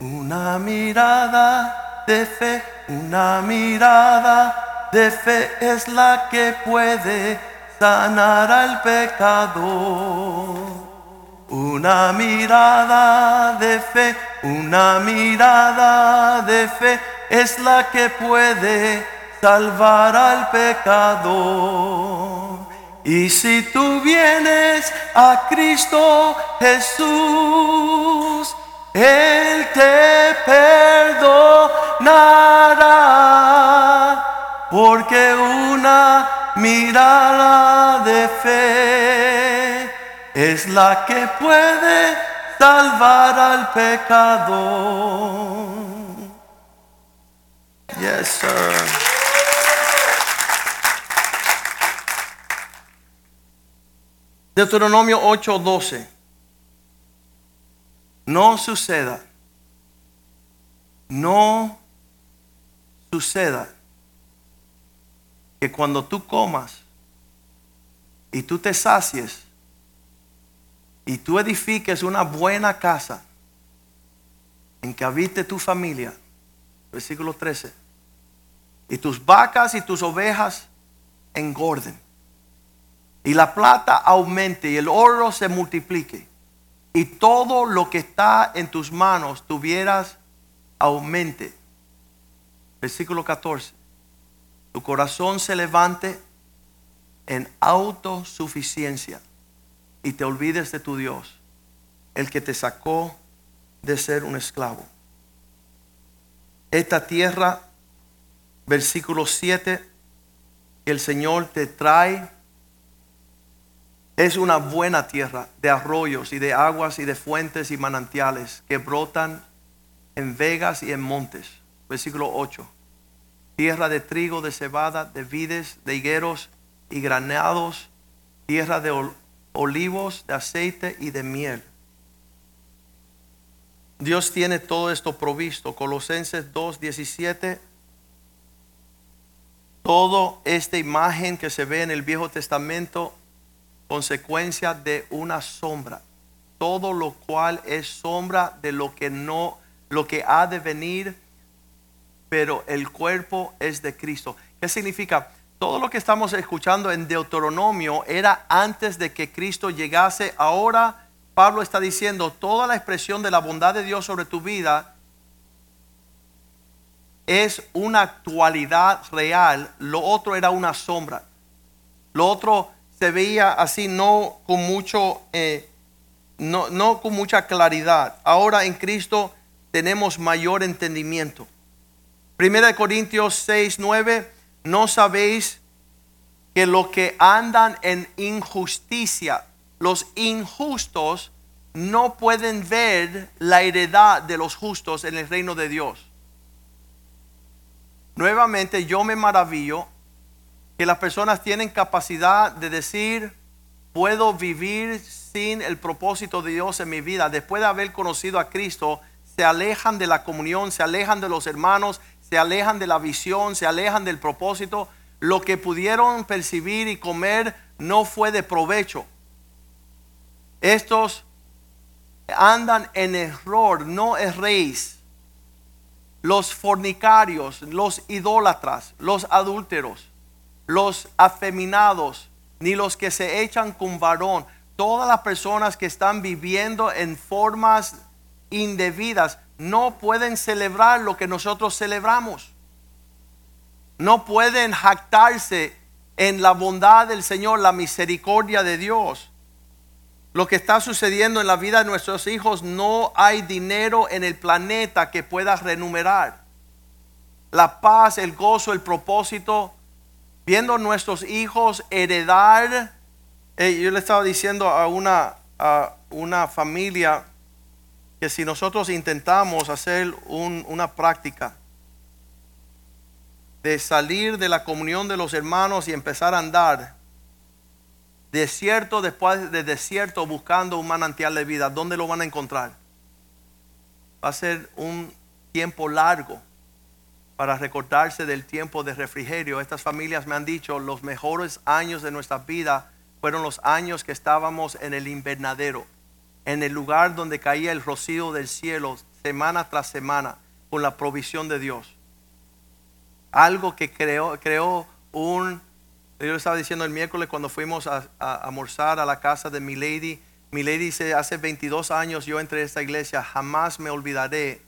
Una mirada de fe, una mirada de fe es la que puede sanar al pecador. Una mirada de fe, una mirada de fe es la que puede salvar al pecador. Y si tú vienes a Cristo Jesús, Él te perdonará, porque una mirada de fe es la que puede salvar al pecador. Yes, sir. Deuteronomio 8:12. No suceda, no suceda que cuando tú comas y tú te sacies, y tú edifiques una buena casa en que habite tu familia, versículo 13, y tus vacas y tus ovejas engorden, y la plata aumente y el oro se multiplique, y todo lo que está en tus manos tuvieras aumente. Versículo 14, tu corazón se levante en autosuficiencia y te olvides de tu Dios, el que te sacó de ser un esclavo. Esta tierra, versículo 7, que el Señor te trae, es una buena tierra de arroyos y de aguas y de fuentes y manantiales que brotan en vegas y en montes. Versículo 8. Tierra de trigo, de cebada, de vides, de higueros y granados, tierra de olivos, de aceite y de miel. Dios tiene todo esto provisto. Colosenses 2:17. Todo esta imagen que se ve en el Viejo Testamento, consecuencia de una sombra. Todo lo cual es sombra de lo que no, lo que ha de venir, pero el cuerpo es de Cristo. ¿Qué significa? Todo lo que estamos escuchando en Deuteronomio era antes de que Cristo llegase. Ahora Pablo está diciendo, toda la expresión de la bondad de Dios sobre tu vida es una actualidad real. Lo otro era una sombra. Lo otro se veía así, no con mucho, eh, no, no con mucha claridad. Ahora en Cristo tenemos mayor entendimiento. Primera de Corintios 6, 9 no sabéis que los que andan en injusticia, los injustos, no pueden ver la heredad de los justos en el reino de Dios. Nuevamente yo me maravillo que las personas tienen capacidad de decir, puedo vivir sin el propósito de Dios en mi vida. Después de haber conocido a Cristo, se alejan de la comunión, se alejan de los hermanos, se alejan de la visión, se alejan del propósito. Lo que pudieron percibir y comer no fue de provecho. Estos andan en error, no erréis. Los fornicarios, los idólatras, los adúlteros, los afeminados, ni los que se echan con varón, todas las personas que están viviendo en formas no pueden celebrar lo que nosotros celebramos. No pueden jactarse en la bondad del Señor, la misericordia de Dios. Lo que está sucediendo en la vida de nuestros hijos, no hay dinero en el planeta que pueda renumerar. La paz, el gozo, el propósito, viendo nuestros hijos heredar. Eh, yo le estaba diciendo a una, a una familia que si nosotros intentamos hacer una práctica de salir de la comunión de los hermanos y empezar a andar desierto después de desierto buscando un manantial de vida, ¿dónde lo van a encontrar? Va a ser un tiempo largo para recordarse del tiempo de refrigerio. Estas familias me han dicho, los mejores años de nuestra vida fueron los años que estábamos en el invernadero en el lugar donde caía el rocío del cielo semana tras semana con la provisión de Dios. Algo que creó, creó un... Yo estaba diciendo el miércoles cuando fuimos a, a, almorzar a la casa de mi lady. Mi lady dice, hace 22 años yo entré a esta iglesia, jamás me olvidaré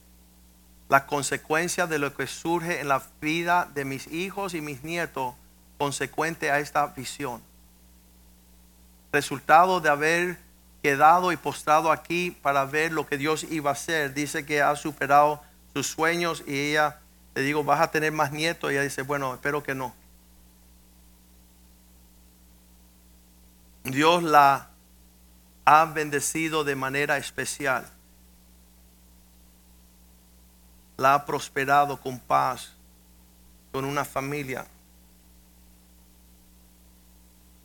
la consecuencia de lo que surge en la vida de mis hijos y mis nietos consecuente a esta visión. Resultado de haber quedado y postrado aquí para ver lo que Dios iba a hacer. Dice que ha superado sus sueños y ella le digo, vas a tener más nietos. Y ella dice, bueno, espero que no. Dios la ha bendecido de manera especial. La ha prosperado con paz, con una familia.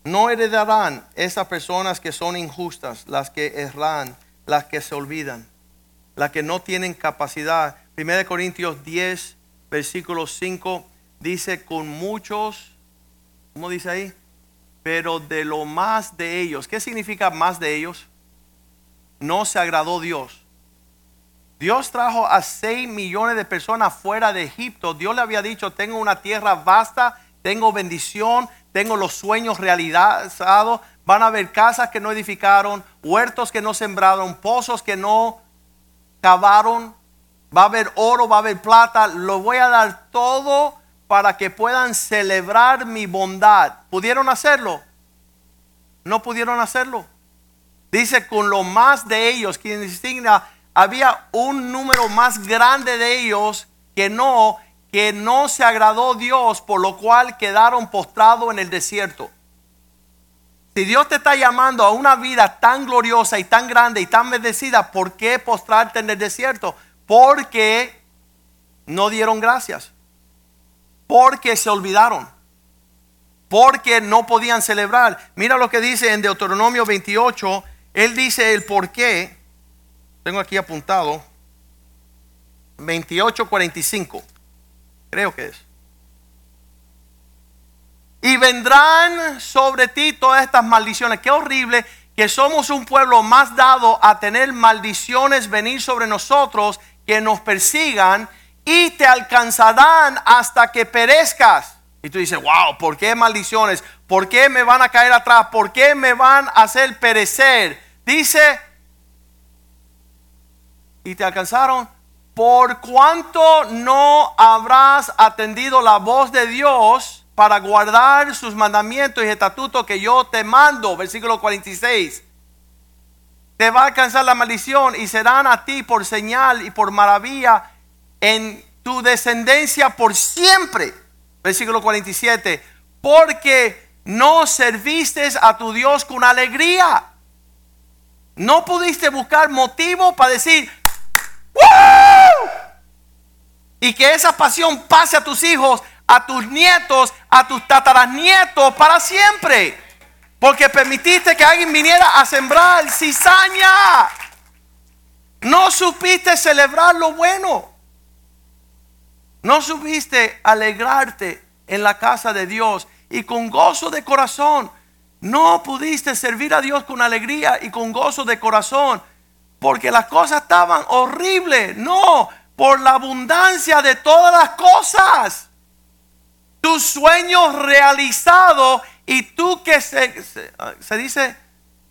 No heredarán esas personas que son injustas, las que erran, las que se olvidan, las que no tienen capacidad. 1 Corintios 10, versículo 5 dice, con muchos, ¿cómo dice ahí? Pero de lo más de ellos. ¿Qué significa más de ellos? No se agradó Dios. Dios trajo a 6 millones de personas fuera de Egipto. Dios le había dicho, tengo una tierra vasta, tengo bendición, tengo los sueños realizados. Van a haber casas que no edificaron, huertos que no sembraron, pozos que no cavaron. Va a haber oro, va a haber plata. Lo voy a dar todo para que puedan celebrar mi bondad. ¿Pudieron hacerlo? No pudieron hacerlo. Dice con lo más de ellos, quien distinga, había un número más grande de ellos que no que no se agradó Dios, por lo cual quedaron postrados en el desierto. Si Dios te está llamando a una vida tan gloriosa y tan grande y tan bendecida, ¿por qué postrarte en el desierto? Porque no dieron gracias. Porque se olvidaron. Porque no podían celebrar. Mira lo que dice en Deuteronomio 28. Él dice el por qué. Tengo aquí apuntado. 28:45. Creo que es. Y vendrán sobre ti todas estas maldiciones. Qué horrible que somos un pueblo más dado a tener maldiciones venir sobre nosotros que nos persigan y te alcanzarán hasta que perezcas. Y tú dices, wow, ¿por qué maldiciones? ¿Por qué me van a caer atrás? ¿Por qué me van a hacer perecer? Dice, y te alcanzaron por cuanto no habrás atendido la voz de Dios para guardar sus mandamientos y estatutos que yo te mando, versículo 46. Te va a alcanzar la maldición y serán a ti por señal y por maravilla en tu descendencia por siempre. Versículo 47. Porque no serviste a tu Dios con alegría. No pudiste buscar motivo para decir, y que esa pasión pase a tus hijos, a tus nietos, a tus tataranietos para siempre. Porque permitiste que alguien viniera a sembrar cizaña. No supiste celebrar lo bueno. No supiste alegrarte en la casa de Dios y con gozo de corazón. No pudiste servir a Dios con alegría y con gozo de corazón porque las cosas estaban horribles. No, por la abundancia de todas las cosas. Tus sueños realizados y tú que se, se, dice,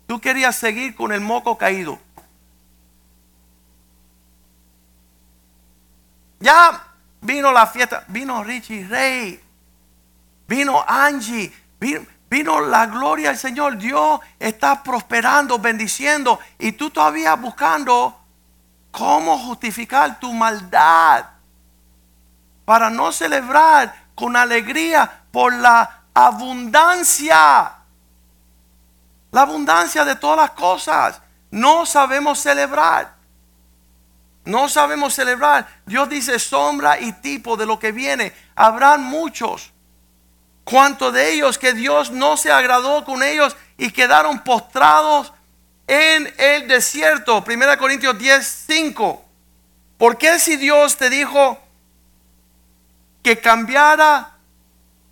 tú querías seguir con el moco caído. Ya vino la fiesta, vino Richie Rey, vino Angie, vino, vino la gloria del Señor. Dios está prosperando, bendiciendo. Y tú todavía buscando cómo justificar tu maldad. Para no celebrar con alegría por la abundancia. La abundancia de todas las cosas. No sabemos celebrar. No sabemos celebrar. Dios dice sombra y tipo de lo que viene. Habrán muchos. Cuanto de ellos que Dios no se agradó con ellos y quedaron postrados en el desierto. 1 Corintios 10, 5. ¿Por qué si Dios te dijo que cambiara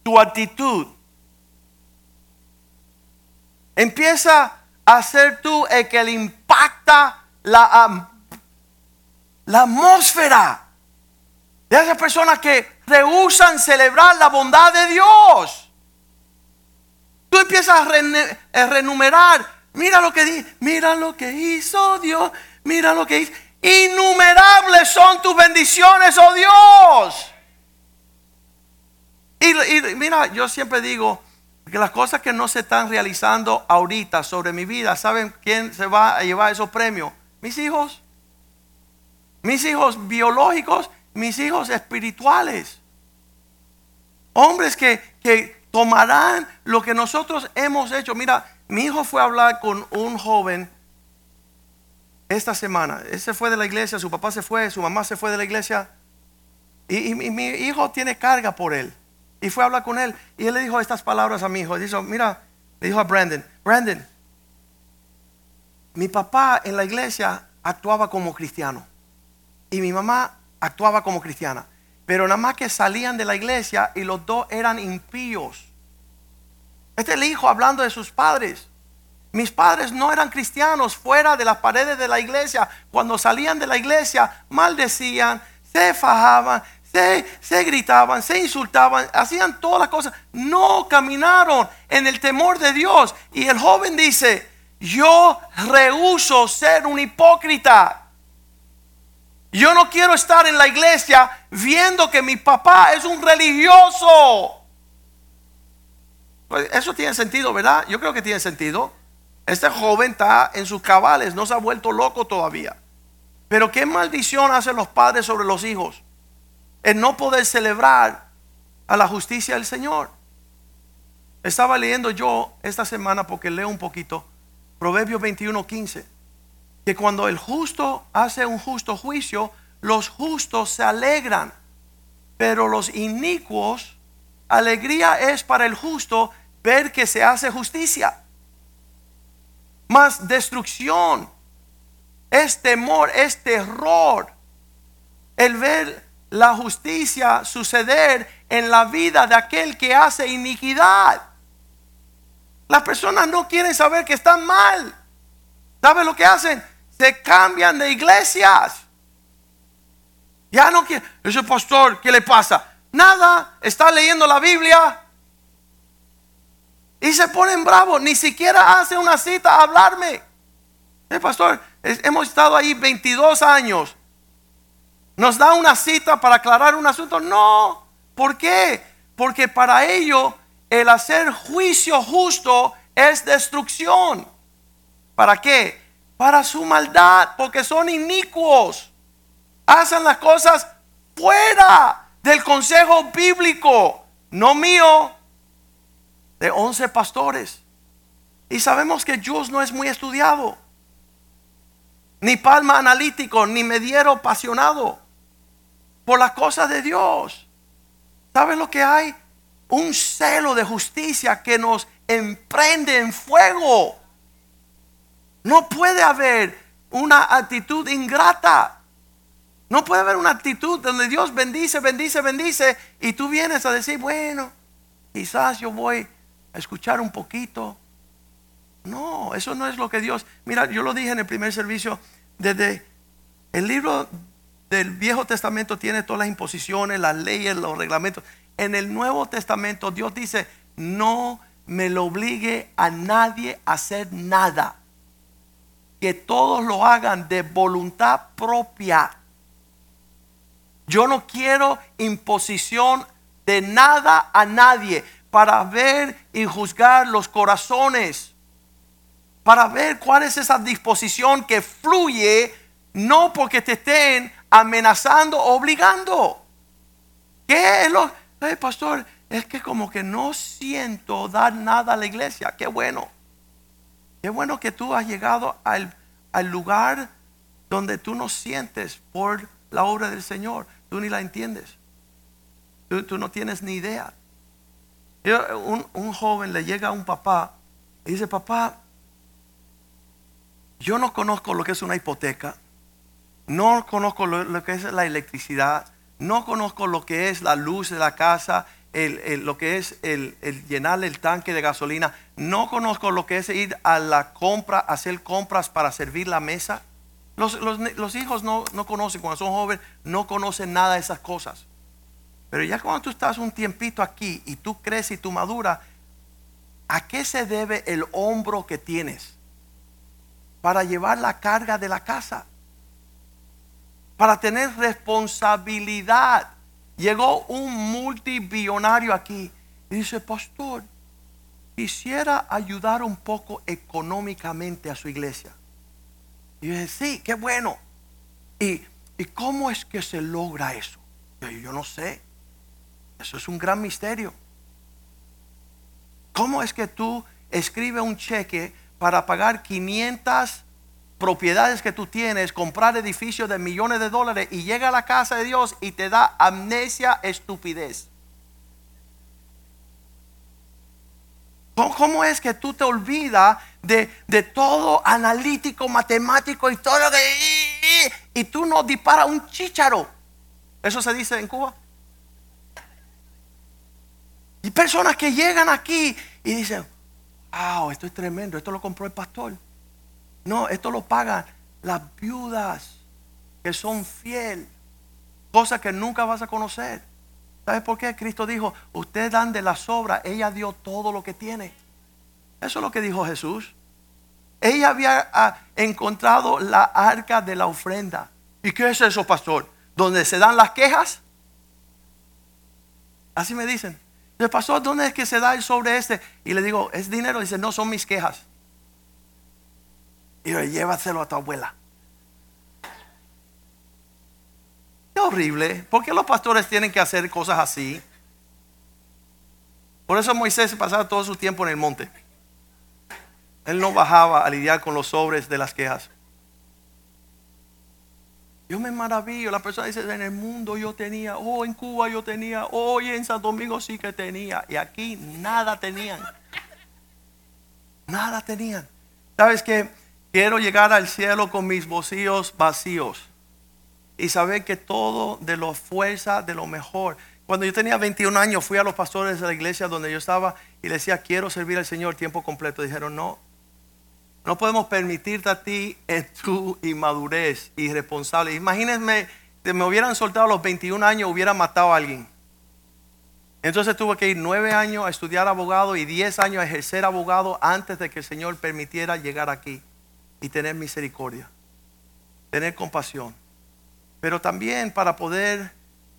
tu actitud? Empieza a ser tú el que le impacta la atmósfera de esas personas que rehusan celebrar la bondad de Dios. Tú empiezas a, renumerar, mira lo que dice, mira lo que hizo Dios, mira lo que hizo. Innumerables son tus bendiciones, oh Dios. Y, y, mira, yo siempre digo que las cosas que no se están realizando ahorita sobre mi vida, ¿saben quién se va a llevar esos premios? Mis hijos mis hijos biológicos, mis hijos espirituales. Hombres que, que tomarán lo que nosotros hemos hecho. Mira, mi hijo fue a hablar con un joven esta semana. Él se fue de la iglesia, su papá se fue, su mamá se fue de la iglesia. Y, mi hijo tiene carga por él. Y fue a hablar con él. Y él le dijo estas palabras a mi hijo. Dijo, mira, le dijo a Brandon, Brandon, mi papá en la iglesia actuaba como cristiano y mi mamá actuaba como cristiana. Pero nada más que salían de la iglesia y los dos eran impíos. Este es el hijo hablando de sus padres. Mis padres no eran cristianos fuera de las paredes de la iglesia. Cuando salían de la iglesia, maldecían, se fajaban, se, se, gritaban, se insultaban, hacían todas las cosas. No caminaron en el temor de Dios. Y el joven dice, yo rehuso ser un hipócrita. Yo no quiero estar en la iglesia viendo que mi papá es un religioso. Pues, eso tiene sentido, ¿verdad? Yo creo que tiene sentido. Este joven está en sus cabales, no se ha vuelto loco todavía. Pero qué maldición hacen los padres sobre los hijos. El no poder celebrar a la justicia del Señor. Estaba leyendo yo esta semana porque leo un poquito Proverbios 21, 15 que cuando el justo hace un justo juicio, los justos se alegran, pero los inicuos, alegría es para el justo ver que se hace justicia. Más destrucción es temor, es terror. El ver la justicia suceder en la vida de aquel que hace iniquidad. Las personas no quieren saber que están mal. ¿Sabe lo que hacen? se cambian de iglesias. Ya no quiere. Ese pastor, ¿qué le pasa? Nada, está leyendo la Biblia y se ponen bravos. Ni siquiera hace una cita a hablarme. El eh, pastor, hemos estado ahí 22 años. ¿Nos da una cita para aclarar un asunto? No. ¿Por qué? Porque para ello el hacer juicio justo es destrucción. ¿Para qué? para su maldad, porque son inicuos. Hacen las cosas fuera del consejo bíblico, no mío, de once pastores. Y sabemos que Dios no es muy estudiado, ni palma analítico, ni mediero apasionado por las cosas de Dios. ¿Saben lo que hay? Un celo de justicia que nos emprende en fuego no puede haber una actitud ingrata. No puede haber una actitud donde Dios bendice, bendice, bendice y tú vienes a decir, bueno, quizás yo voy a escuchar un poquito. No, eso no es lo que Dios... Mira, yo lo dije en el primer servicio, desde el libro del Viejo Testamento tiene todas las imposiciones, las leyes, los reglamentos. En el Nuevo Testamento Dios dice, no me lo obligue a nadie a hacer nada que todos lo hagan de voluntad propia. Yo no quiero imposición de nada a nadie. para ver y juzgar los corazones, para ver cuál es esa disposición que fluye, no porque te estén amenazando, obligando. ¿Qué es lo? pastor, es que como que no siento dar nada a la iglesia. Qué bueno. Qué bueno que tú has llegado al, lugar donde tú no sientes por la obra del Señor. Tú ni la entiendes. Tú, no tienes ni idea. Un, joven le llega a un papá y dice, papá, yo no conozco lo que es una hipoteca, no conozco lo que es la electricidad, no conozco lo que es la luz de la casa, lo que es el, llenar el tanque de gasolina. No conozco lo que es ir a la compra, hacer compras para servir la mesa. Los, hijos no, no, conocen, cuando son jóvenes, no conocen nada de esas cosas. Pero ya cuando tú estás un tiempito aquí y tú creces y tú maduras, ¿a qué se debe el hombro que tienes? Para llevar la carga de la casa para tener responsabilidad. Llegó un multibillonario aquí y dice, pastor, quisiera ayudar un poco económicamente a su iglesia. Y yo dije, sí, qué bueno. ¿Y, ¿Y cómo es que se logra eso? Yo, yo no sé. Eso es un gran misterio. ¿Cómo es que tú escribes un cheque para pagar 500 propiedades que tú tienes, comprar edificios de millones de dólares y llega a la casa de Dios y te da amnesia, estupidez. ¿Cómo es que tú te olvidas de, todo analítico, matemático y todo lo que... Y, tú no disparas un chícharo? Eso se dice en Cuba. Y personas que llegan aquí y dicen, wow, esto es tremendo, esto lo compró el pastor. No, esto lo pagan las viudas que son fiel. Cosa que nunca vas a conocer. ¿Sabes por qué? Cristo dijo, ustedes dan de la sobra, ella dio todo lo que tiene. Eso es lo que dijo Jesús. Ella había ah, encontrado la arca de la ofrenda. ¿Y qué es eso, pastor? ¿Donde se dan las quejas? Así me dicen. El pastor, ¿dónde es que se da el sobre este? Y le digo, ¿es dinero? dice, no, son mis quejas. Y le llévaselo a tu abuela. Qué horrible. ¿Por qué los pastores tienen que hacer cosas así? Por eso Moisés pasaba todo su tiempo en el monte. Él no bajaba a lidiar con los sobres de las quejas. Yo me maravillo. La persona dice, en el mundo yo tenía, oh, en Cuba yo tenía, oh, en Santo Domingo sí que tenía. Y aquí nada tenían. Nada tenían. ¿Sabes qué? Quiero llegar al cielo con mis bolsillos vacíos y saber que todo de lo fuerza, de lo mejor. Cuando yo tenía 21 años fui a los pastores de la iglesia donde yo estaba y le decía, quiero servir al Señor tiempo completo. Dijeron, no, no podemos permitirte a ti en tu inmadurez irresponsable. Imagínense, me hubieran soltado a los 21 años, hubiera matado a alguien. Entonces tuve que ir nueve años a estudiar abogado y 10 años a ejercer abogado antes de que el Señor permitiera llegar aquí y tener misericordia, tener compasión. Pero también para poder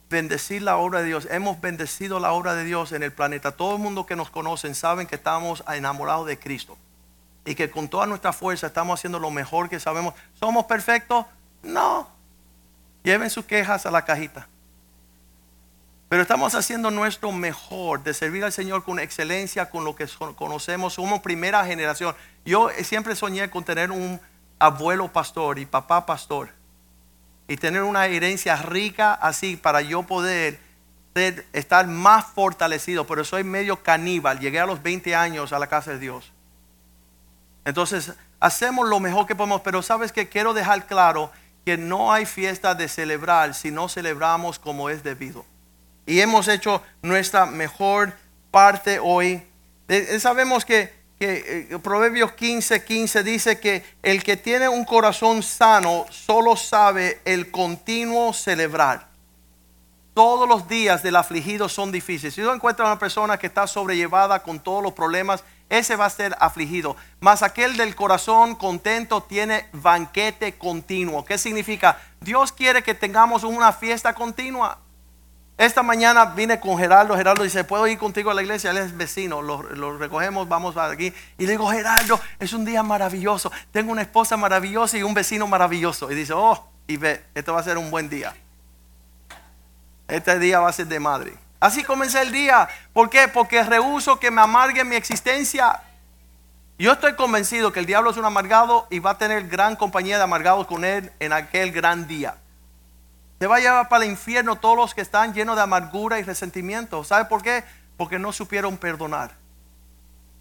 bendecir la obra de Dios. Hemos bendecido la obra de Dios en el planeta. Todo el mundo que nos conocen saben que estamos enamorados de Cristo y que con toda nuestra fuerza estamos haciendo lo mejor que sabemos. ¿Somos perfectos? No. Lleven sus quejas a la cajita. Pero estamos haciendo nuestro mejor de servir al Señor con excelencia, con lo que conocemos. Somos primera generación. Yo siempre soñé con tener un abuelo pastor y papá pastor. Y tener una herencia rica así para yo poder estar más fortalecido. Pero soy medio caníbal. Llegué a los 20 años a la casa de Dios. Entonces, hacemos lo mejor que podemos. Pero sabes que quiero dejar claro que no hay fiesta de celebrar si no celebramos como es debido y hemos hecho nuestra mejor parte hoy. Sabemos que, que Proverbios 15, 15 dice que el que tiene un corazón sano solo sabe el continuo celebrar. Todos los días del afligido son difíciles. Si uno encuentra una persona que está sobrellevada con todos los problemas, ese va a ser afligido. Mas aquel del corazón contento tiene banquete continuo. ¿Qué significa? Dios quiere que tengamos una fiesta continua. Esta mañana vine con Gerardo. Gerardo dice, ¿puedo ir contigo a la iglesia? Él es vecino. Lo, recogemos, vamos aquí. Y le digo, Gerardo, es un día maravilloso. Tengo una esposa maravillosa y un vecino maravilloso. Y dice, oh, y ve, esto va a ser un buen día. Este día va a ser de madre. Así comencé el día. ¿Por qué? Porque rehuso que me amargue mi existencia. Yo estoy convencido que el diablo es un amargado y va a tener gran compañía de amargados con él en aquel gran día. Se va a llevar para el infierno todos los que están llenos de amargura y resentimiento. ¿Sabe por qué? Porque no supieron perdonar.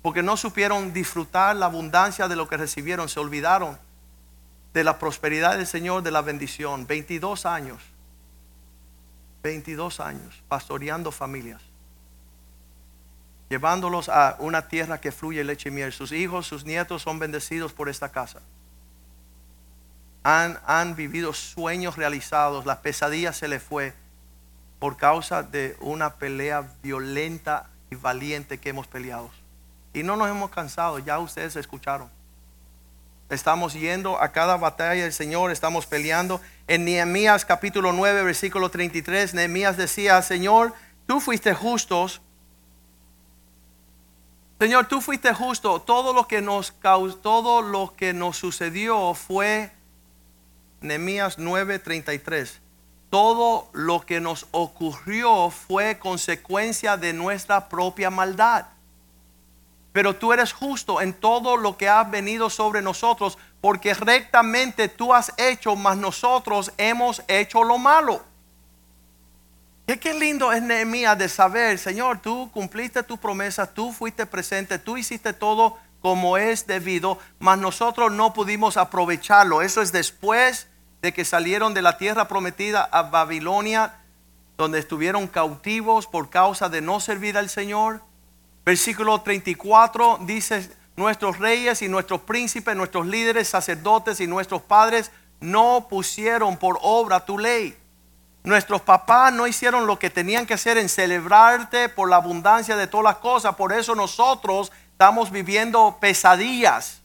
Porque no supieron disfrutar la abundancia de lo que recibieron. Se olvidaron de la prosperidad del Señor, de la bendición. 22 años. 22 años pastoreando familias. Llevándolos a una tierra que fluye leche y miel. Sus hijos, sus nietos son bendecidos por esta casa han, vivido sueños realizados, la pesadilla se le fue por causa de una pelea violenta y valiente que hemos peleado. Y no nos hemos cansado, ya ustedes escucharon. Estamos yendo a cada batalla del Señor, estamos peleando. En Nehemías capítulo 9, versículo 33, Nehemías decía, Señor, tú fuiste justos. Señor, tú fuiste justo. Todo lo que nos todo lo que nos sucedió fue Nehemías 9:33. Todo lo que nos ocurrió fue consecuencia de nuestra propia maldad. Pero tú eres justo en todo lo que ha venido sobre nosotros, porque rectamente tú has hecho, mas nosotros hemos hecho lo malo. ¿Qué, qué lindo es Nehemías de saber, Señor, tú cumpliste tu promesa, tú fuiste presente, tú hiciste todo como es debido, mas nosotros no pudimos aprovecharlo. Eso es después de que salieron de la tierra prometida a Babilonia, donde estuvieron cautivos por causa de no servir al Señor. Versículo 34 dice, nuestros reyes y nuestros príncipes, nuestros líderes, sacerdotes y nuestros padres no pusieron por obra tu ley. Nuestros papás no hicieron lo que tenían que hacer en celebrarte por la abundancia de todas las cosas. Por eso nosotros estamos viviendo pesadillas.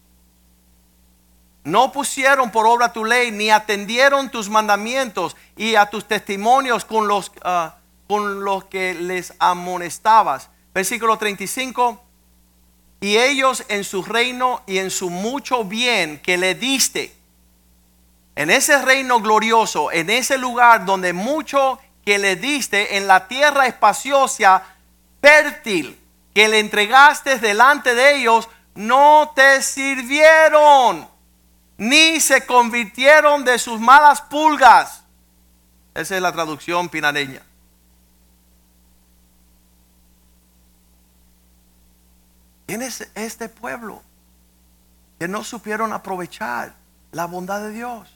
No pusieron por obra tu ley, ni atendieron tus mandamientos y a tus testimonios con los, ah, con los que les amonestabas. Versículo 35. Y ellos en su reino y en su mucho bien que le diste, en ese reino glorioso, en ese lugar donde mucho que le diste, en la tierra espaciosa, fértil, que le entregaste delante de ellos, no te sirvieron, ni se convirtieron de sus malas pulgas. Esa es la traducción pinareña. ¿Quién es este pueblo que no supieron aprovechar la bondad de Dios?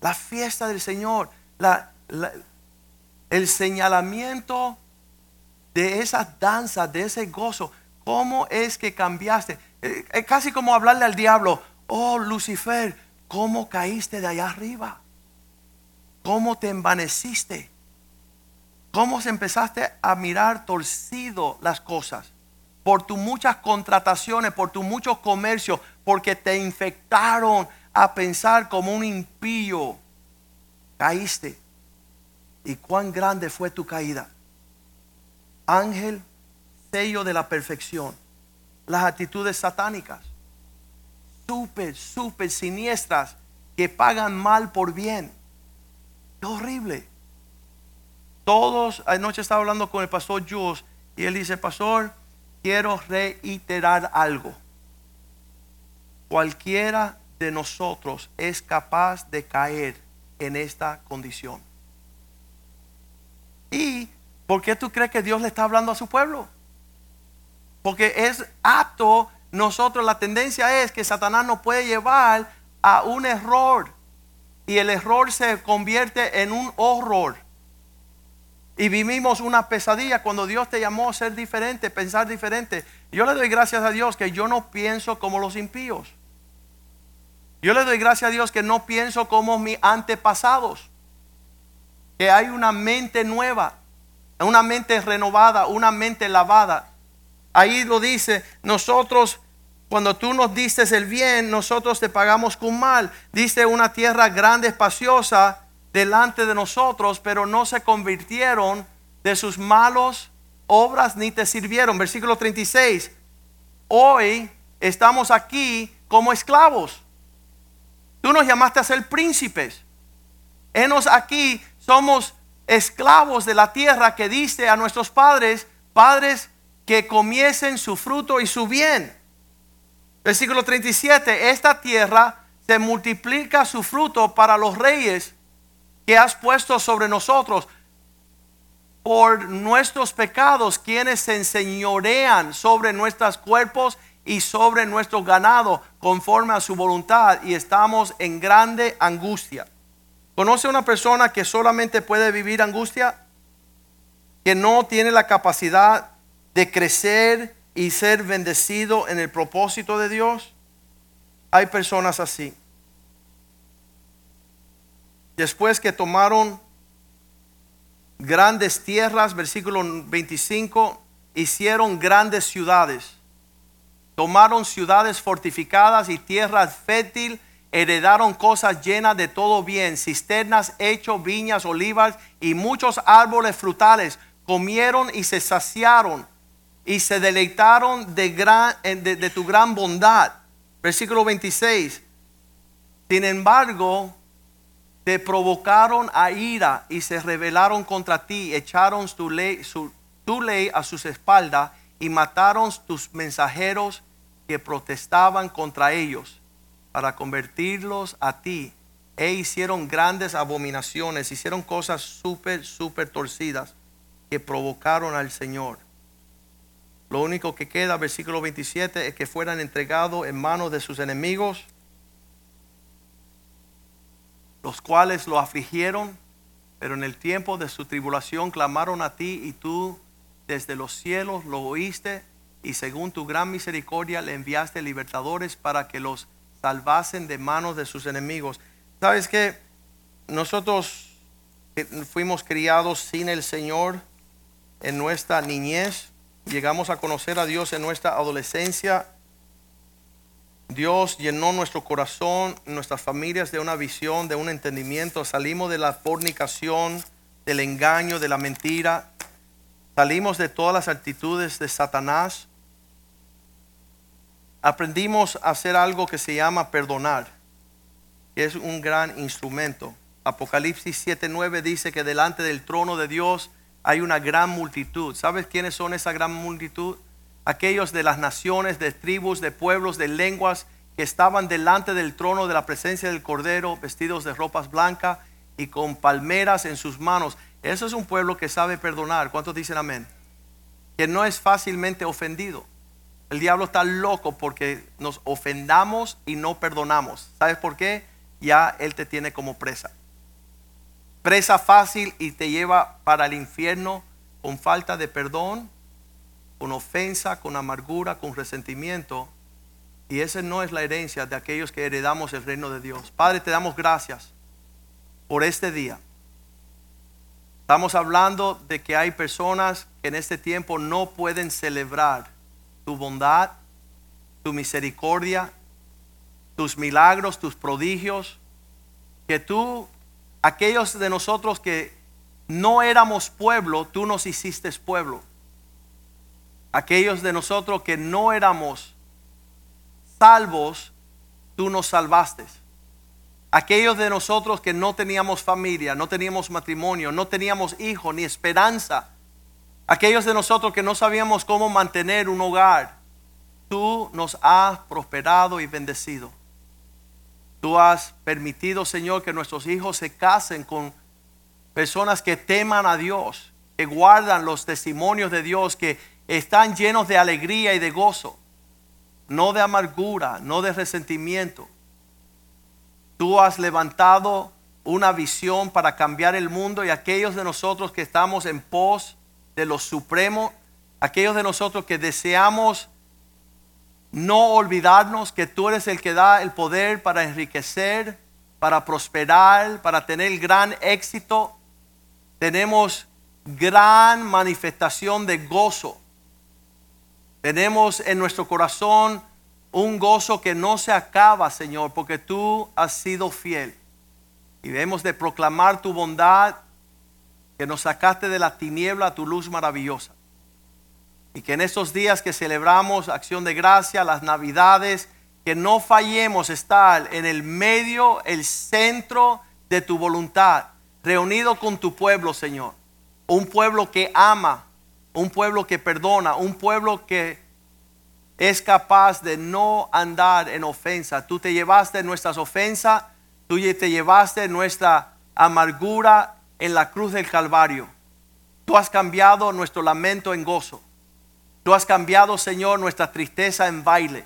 La fiesta del Señor, el señalamiento de esas danzas, de ese gozo. ¿Cómo es que cambiaste? Eh, es casi como hablarle al diablo, oh Lucifer, ¿cómo caíste de allá arriba? ¿Cómo te envaneciste? ¿Cómo empezaste a mirar torcido las cosas? Por tus muchas contrataciones, por tus muchos comercios, porque te infectaron a pensar como un impío. Caíste. ¿Y cuán grande fue tu caída? Ángel, sello de la perfección. Las actitudes satánicas, súper, súper siniestras, que pagan mal por bien. Qué horrible. Todos, anoche estaba hablando con el pastor Jules y él dice, pastor, quiero reiterar algo. Cualquiera de nosotros es capaz de caer en esta condición. Y ¿Por qué tú crees que Dios le está hablando a su pueblo? Porque es apto, nosotros la tendencia es que Satanás nos puede llevar a un error y el error se convierte en un horror. Y vivimos una pesadilla cuando Dios te llamó a ser diferente, pensar diferente. Yo le doy gracias a Dios que yo no pienso como los impíos. Yo le doy gracias a Dios que no pienso como mis antepasados. Que hay una mente nueva una mente renovada, una mente lavada. Ahí lo dice, nosotros, cuando tú nos diste el bien, nosotros te pagamos con mal. Dice una tierra grande, espaciosa, delante de nosotros, pero no se convirtieron de sus malos obras ni te sirvieron. Versículo 36. Hoy estamos aquí como esclavos. Tú nos llamaste a ser príncipes. Enos aquí somos esclavos de la tierra que diste a nuestros padres, padres que comiesen su fruto y su bien. Versículo 37, esta tierra se multiplica su fruto para los reyes que has puesto sobre nosotros por nuestros pecados, quienes se enseñorean sobre nuestros cuerpos y sobre nuestro ganado conforme a su voluntad y estamos en grande angustia. ¿Conoce una persona que solamente puede vivir angustia? Que no tiene la capacidad de crecer y ser bendecido en el propósito de Dios. Hay personas así. Después que tomaron grandes tierras, versículo 25, hicieron grandes ciudades. Tomaron ciudades fortificadas y tierras fértil, heredaron cosas llenas de todo bien, cisternas, hechos, viñas, olivas y muchos árboles frutales. Comieron y se saciaron y se deleitaron de, gran, de, de tu gran bondad. Versículo 26. Sin embargo, te provocaron a ira y se rebelaron contra ti, echaron tu ley a sus espaldas y mataron tus mensajeros que protestaban contra ellos para convertirlos a ti. E hicieron grandes abominaciones, hicieron cosas súper, súper torcidas que provocaron al Señor. Lo único que queda, versículo 27, es que fueran entregados en manos de sus enemigos los cuales lo afligieron, pero en el tiempo de su tribulación clamaron a ti y tú desde los cielos lo oíste y según tu gran misericordia le enviaste libertadores para que los salvasen de manos de sus enemigos. ¿Sabes que Nosotros fuimos criados sin el Señor en nuestra niñez, llegamos a conocer a Dios en nuestra adolescencia Dios llenó nuestro corazón, nuestras familias de una visión, de un entendimiento. Salimos de la fornicación, del engaño, de la mentira. Salimos de todas las actitudes de Satanás. Aprendimos a hacer algo que se llama perdonar, que es un gran instrumento. Apocalipsis 7:9 dice que delante del trono de Dios hay una gran multitud. ¿Sabes quiénes son esa gran multitud? aquellos de las naciones, de tribus, de pueblos, de lenguas que estaban delante del trono de la presencia del Cordero, vestidos de ropas blancas y con palmeras en sus manos. Eso es un pueblo que sabe perdonar. ¿Cuántos dicen amén? Que no es fácilmente ofendido. El diablo está loco porque nos ofendamos y no perdonamos. ¿Sabes por qué? Ya él te tiene como presa. Presa fácil y te lleva para el infierno con falta de perdón con ofensa, con amargura, con resentimiento. Y esa no es la herencia de aquellos que heredamos el reino de Dios. Padre, te damos gracias por este día. Estamos hablando de que hay personas que en este tiempo no pueden celebrar tu bondad, tu misericordia, tus milagros, tus prodigios. Que tú, aquellos de nosotros que no éramos pueblo, tú nos hiciste pueblo aquellos de nosotros que no éramos salvos, tú nos salvaste. Aquellos de nosotros que no teníamos familia, no teníamos matrimonio, no teníamos hijo ni esperanza. Aquellos de nosotros que no sabíamos cómo mantener un hogar, tú nos has prosperado y bendecido. Tú has permitido, Señor, que nuestros hijos se casen con personas que teman a Dios, que guardan los testimonios de Dios, que están llenos de alegría y de gozo, no de amargura, no de resentimiento. Tú has levantado una visión para cambiar el mundo y aquellos de nosotros que estamos en pos de lo supremo, aquellos de nosotros que deseamos no olvidarnos que tú eres el que da el poder para enriquecer, para prosperar, para tener gran éxito, tenemos gran manifestación de gozo tenemos en nuestro corazón un gozo que no se acaba, Señor, porque tú has sido fiel. Y hemos de proclamar tu bondad, que nos sacaste de la tiniebla a tu luz maravillosa. Y que en estos días que celebramos acción de gracia, las navidades, que no fallemos estar en el medio, el centro de tu voluntad, reunido con tu pueblo, Señor. Un pueblo que ama, un pueblo que perdona, un pueblo que es capaz de no andar en ofensa. Tú te llevaste nuestras ofensas, tú te llevaste nuestra amargura en la cruz del Calvario. Tú has cambiado nuestro lamento en gozo. Tú has cambiado, Señor, nuestra tristeza en baile.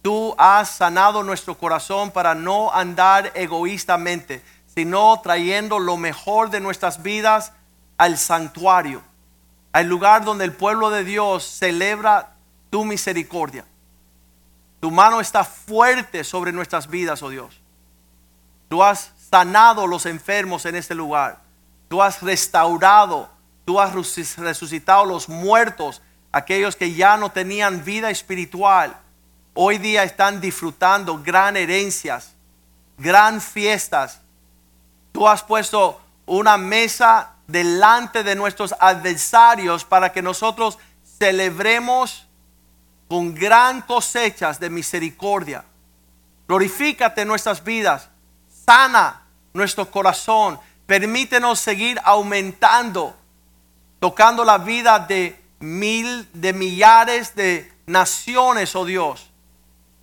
Tú has sanado nuestro corazón para no andar egoístamente, sino trayendo lo mejor de nuestras vidas al santuario, al lugar donde el pueblo de Dios celebra tu misericordia. Tu mano está fuerte sobre nuestras vidas, oh Dios. Tú has sanado los enfermos en este lugar. Tú has restaurado, tú has resucitado los muertos, aquellos que ya no tenían vida espiritual hoy día están disfrutando gran herencias, gran fiestas. Tú has puesto una mesa delante de nuestros adversarios para que nosotros celebremos con gran cosechas de misericordia. Glorifícate nuestras vidas, sana nuestro corazón, permítenos seguir aumentando, tocando la vida de mil, de millares de naciones, oh Dios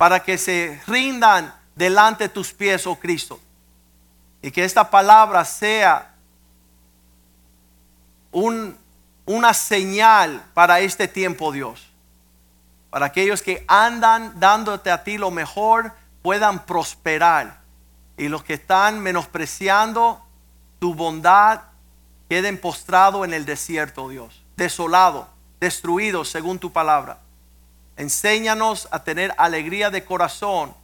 para que se rindan delante de tus pies, oh Cristo. Y que esta palabra sea un, una señal para este tiempo, Dios. Para aquellos que andan dándote a ti lo mejor, puedan prosperar. Y los que están menospreciando tu bondad, queden postrados en el desierto, Dios. Desolado, destruidos según tu palabra. Enséñanos a tener alegría de corazón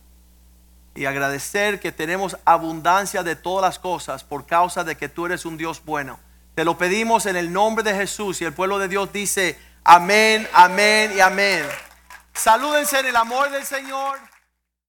y agradecer que tenemos abundancia de todas las cosas por causa de que tú eres un Dios bueno. Te lo pedimos en el nombre de Jesús y el pueblo de Dios dice amén, amén y amén. Salúdense en el amor del Señor.